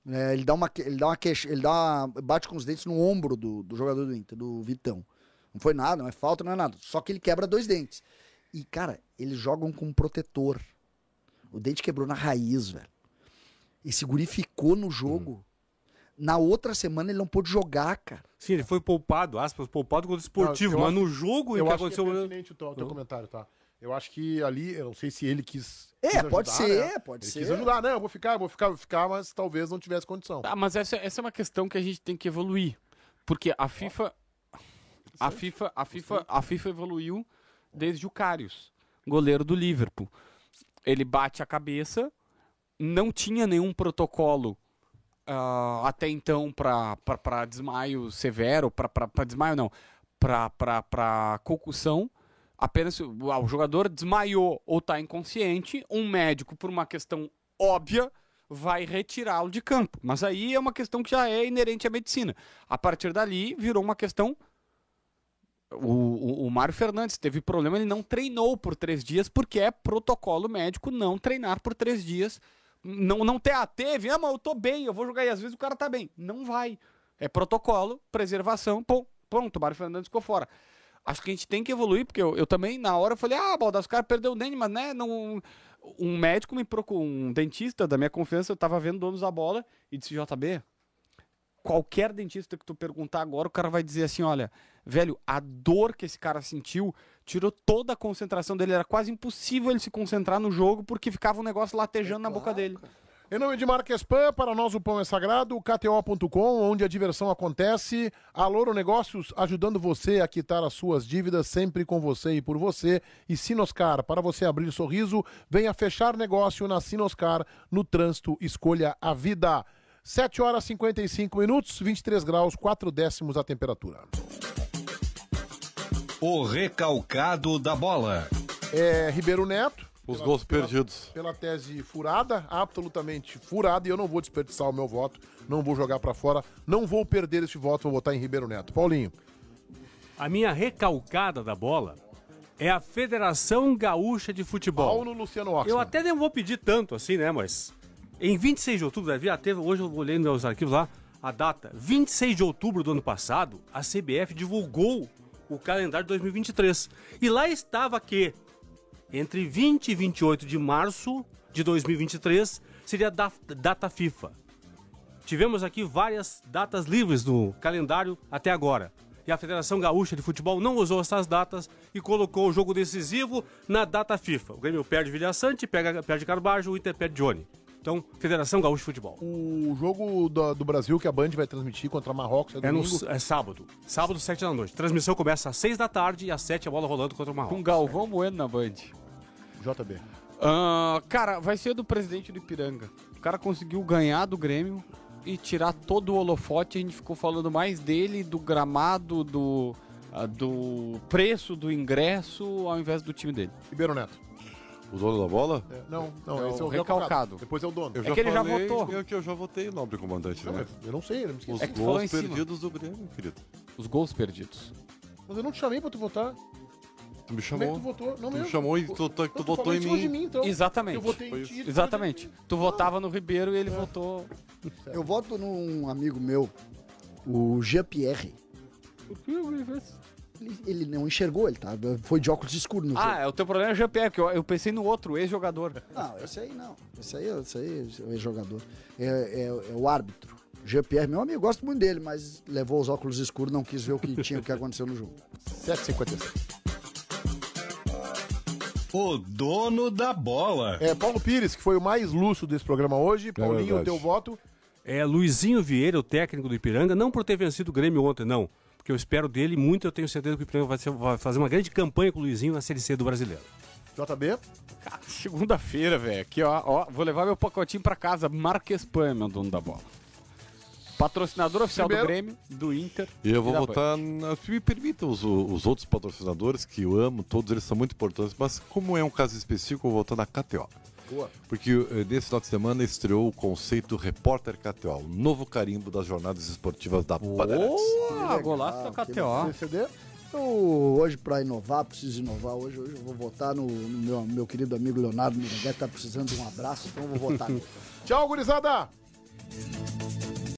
É, ele dá uma, ele dá uma queixa, ele dá uma, bate com os dentes no ombro do, do jogador do Inter, do Vitão. Não foi nada, não é falta, não é nada. Só que ele quebra dois dentes. E, cara, eles jogam com um protetor. O dente quebrou na raiz, velho. Esse guri ficou no jogo. Na outra semana ele não pôde jogar, cara. Sim, ele foi poupado, aspas, poupado contra o esportivo, eu mas acho- no jogo em Eu que acho que é aconteceu. pertinente o teu, o teu comentário, tá? Eu acho que ali, eu não sei se ele quis. É, quis pode ajudar, ser, né? pode Ele ser. quis ajudar, não, eu vou ficar, eu vou ficar, vou ficar, mas talvez não tivesse condição. Tá, mas essa, essa é uma questão que a gente tem que evoluir. Porque a FIFA. A FIFA, a FIFA, a FIFA evoluiu desde o Karius, goleiro do Liverpool. Ele bate a cabeça, não tinha nenhum protocolo ah, até então para desmaio severo, para desmaio não, para concussão. Apenas o, o jogador desmaiou ou está inconsciente, um médico, por uma questão óbvia, vai retirá-lo de campo. Mas aí é uma questão que já é inerente à medicina. A partir dali, virou uma questão. O, o, o Mário Fernandes teve problema, ele não treinou por três dias, porque é protocolo médico não treinar por três dias. Não, não ter, ah, teve, ah, mas eu tô bem, eu vou jogar e às vezes o cara tá bem. Não vai. É protocolo, preservação, pô, pronto, o Mário Fernandes ficou fora. Acho que a gente tem que evoluir, porque eu, eu também, na hora, eu falei, ah, Baldas, o cara perdeu o dente, mas né, não, um médico me procurou, um dentista da minha confiança, eu tava vendo donos da bola e disse, JB, qualquer dentista que tu perguntar agora, o cara vai dizer assim, olha, velho, a dor que esse cara sentiu tirou toda a concentração dele, era quase impossível ele se concentrar no jogo porque ficava um negócio latejando na boca dele. Em nome de Marques Pan, para nós o pão é sagrado, KTO.com, onde a diversão acontece. A Louro Negócios, ajudando você a quitar as suas dívidas, sempre com você e por você. E Sinoscar, para você abrir sorriso, venha fechar negócio na Sinoscar, no trânsito, escolha a vida. 7 horas e 55 minutos, 23 graus, 4 décimos a temperatura. O recalcado da bola. É Ribeiro Neto. Os pela- gols pela- perdidos. Pela tese furada, absolutamente furada, e eu não vou desperdiçar o meu voto, não vou jogar pra fora, não vou perder esse voto, vou votar em Ribeiro Neto. Paulinho. A minha recalcada da bola é a Federação Gaúcha de Futebol. Paulo Luciano Oxman. Eu até não vou pedir tanto assim, né, mas em 26 de outubro, já teve, hoje eu olhei nos arquivos lá, a data, 26 de outubro do ano passado, a CBF divulgou o calendário de 2023. E lá estava que entre 20 e 28 de março de 2023 seria a da- data FIFA. Tivemos aqui várias datas livres no calendário até agora. E a Federação Gaúcha de Futebol não usou essas datas e colocou o jogo decisivo na data FIFA. O Grêmio perde Vilha Sante, pega, perde Carbajo, o Inter perde Johnny. Então, Federação Gaúcha de Futebol. O jogo do, do Brasil que a Band vai transmitir contra Marrocos é É, no, é sábado. Sábado, 7 da noite. Transmissão começa às 6 da tarde e às 7 a bola rolando contra o Com Marrocos. Galvão Bueno na Band. JB. Ah, cara, vai ser do presidente do Ipiranga. O cara conseguiu ganhar do Grêmio e tirar todo o holofote. A gente ficou falando mais dele, do gramado, do, ah, do preço do ingresso, ao invés do time dele. Ribeiro Neto. O dono da bola? É, não, não, É esse é o o recalcado. recalcado. Depois é o dono. Eu É que ele já votou. Eu, que eu já votei, nobre comandante, Não, né? eu não sei, eu me esqueci. Os É que tu gols perdidos do Grêmio, querido. Os gols perdidos. Mas eu não te chamei pra tu votar. Tu me Como é que tu chamou. votou? Não Tu me mesmo. chamou e tu, tu, tu Não, votou em mim. de mim, então. Exatamente. Eu votei em ti. tu Exatamente. Tu votava no Ribeiro e ele votou. Eu voto num amigo meu, o Jean-Pierre. Ele, ele não enxergou, ele tá, foi de óculos escuros no Ah, jogo. é, o teu problema é o GPR, que eu, eu pensei no outro, ex-jogador. Não, esse aí não. Esse aí, esse aí é jogador. É, é- é o árbitro. Jean-Pierre, meu amigo, gosto muito dele, mas levou os óculos escuros, não quis ver o que tinha, o que aconteceu no jogo. 7,56. O dono da bola. É, Paulo Pires, que foi o mais lúcido desse programa hoje. Paulinho, o verdade. teu voto. É Luizinho Vieira, o técnico do Ipiranga, não por ter vencido o Grêmio ontem, não. Porque eu espero dele muito, eu tenho certeza que o Ipiranga vai, ser- vai fazer uma grande campanha com o Luizinho na Série C do Brasileiro. JB. Segunda-feira, velho. Aqui, ó, ó. Vou levar meu pacotinho pra casa. Marques Pan, meu dono da bola. Patrocinador oficial Primeiro. do Grêmio, do Inter. E eu vou da votar, na, se me permitam, os, os outros patrocinadores, que eu amo, todos eles são muito importantes, mas como é um caso específico, eu vou votar na KTO. Boa. Porque eh, nesse final de semana estreou o conceito Repórter KTO, o novo carimbo das jornadas esportivas da Bandeirantes. Boa, golaço da KTO. Eu, hoje, para inovar, preciso inovar. Hoje, hoje eu vou votar no, no meu, meu querido amigo Leonardo Meneghetti, tá precisando de um abraço, então eu vou votar. Tchau, gurizada.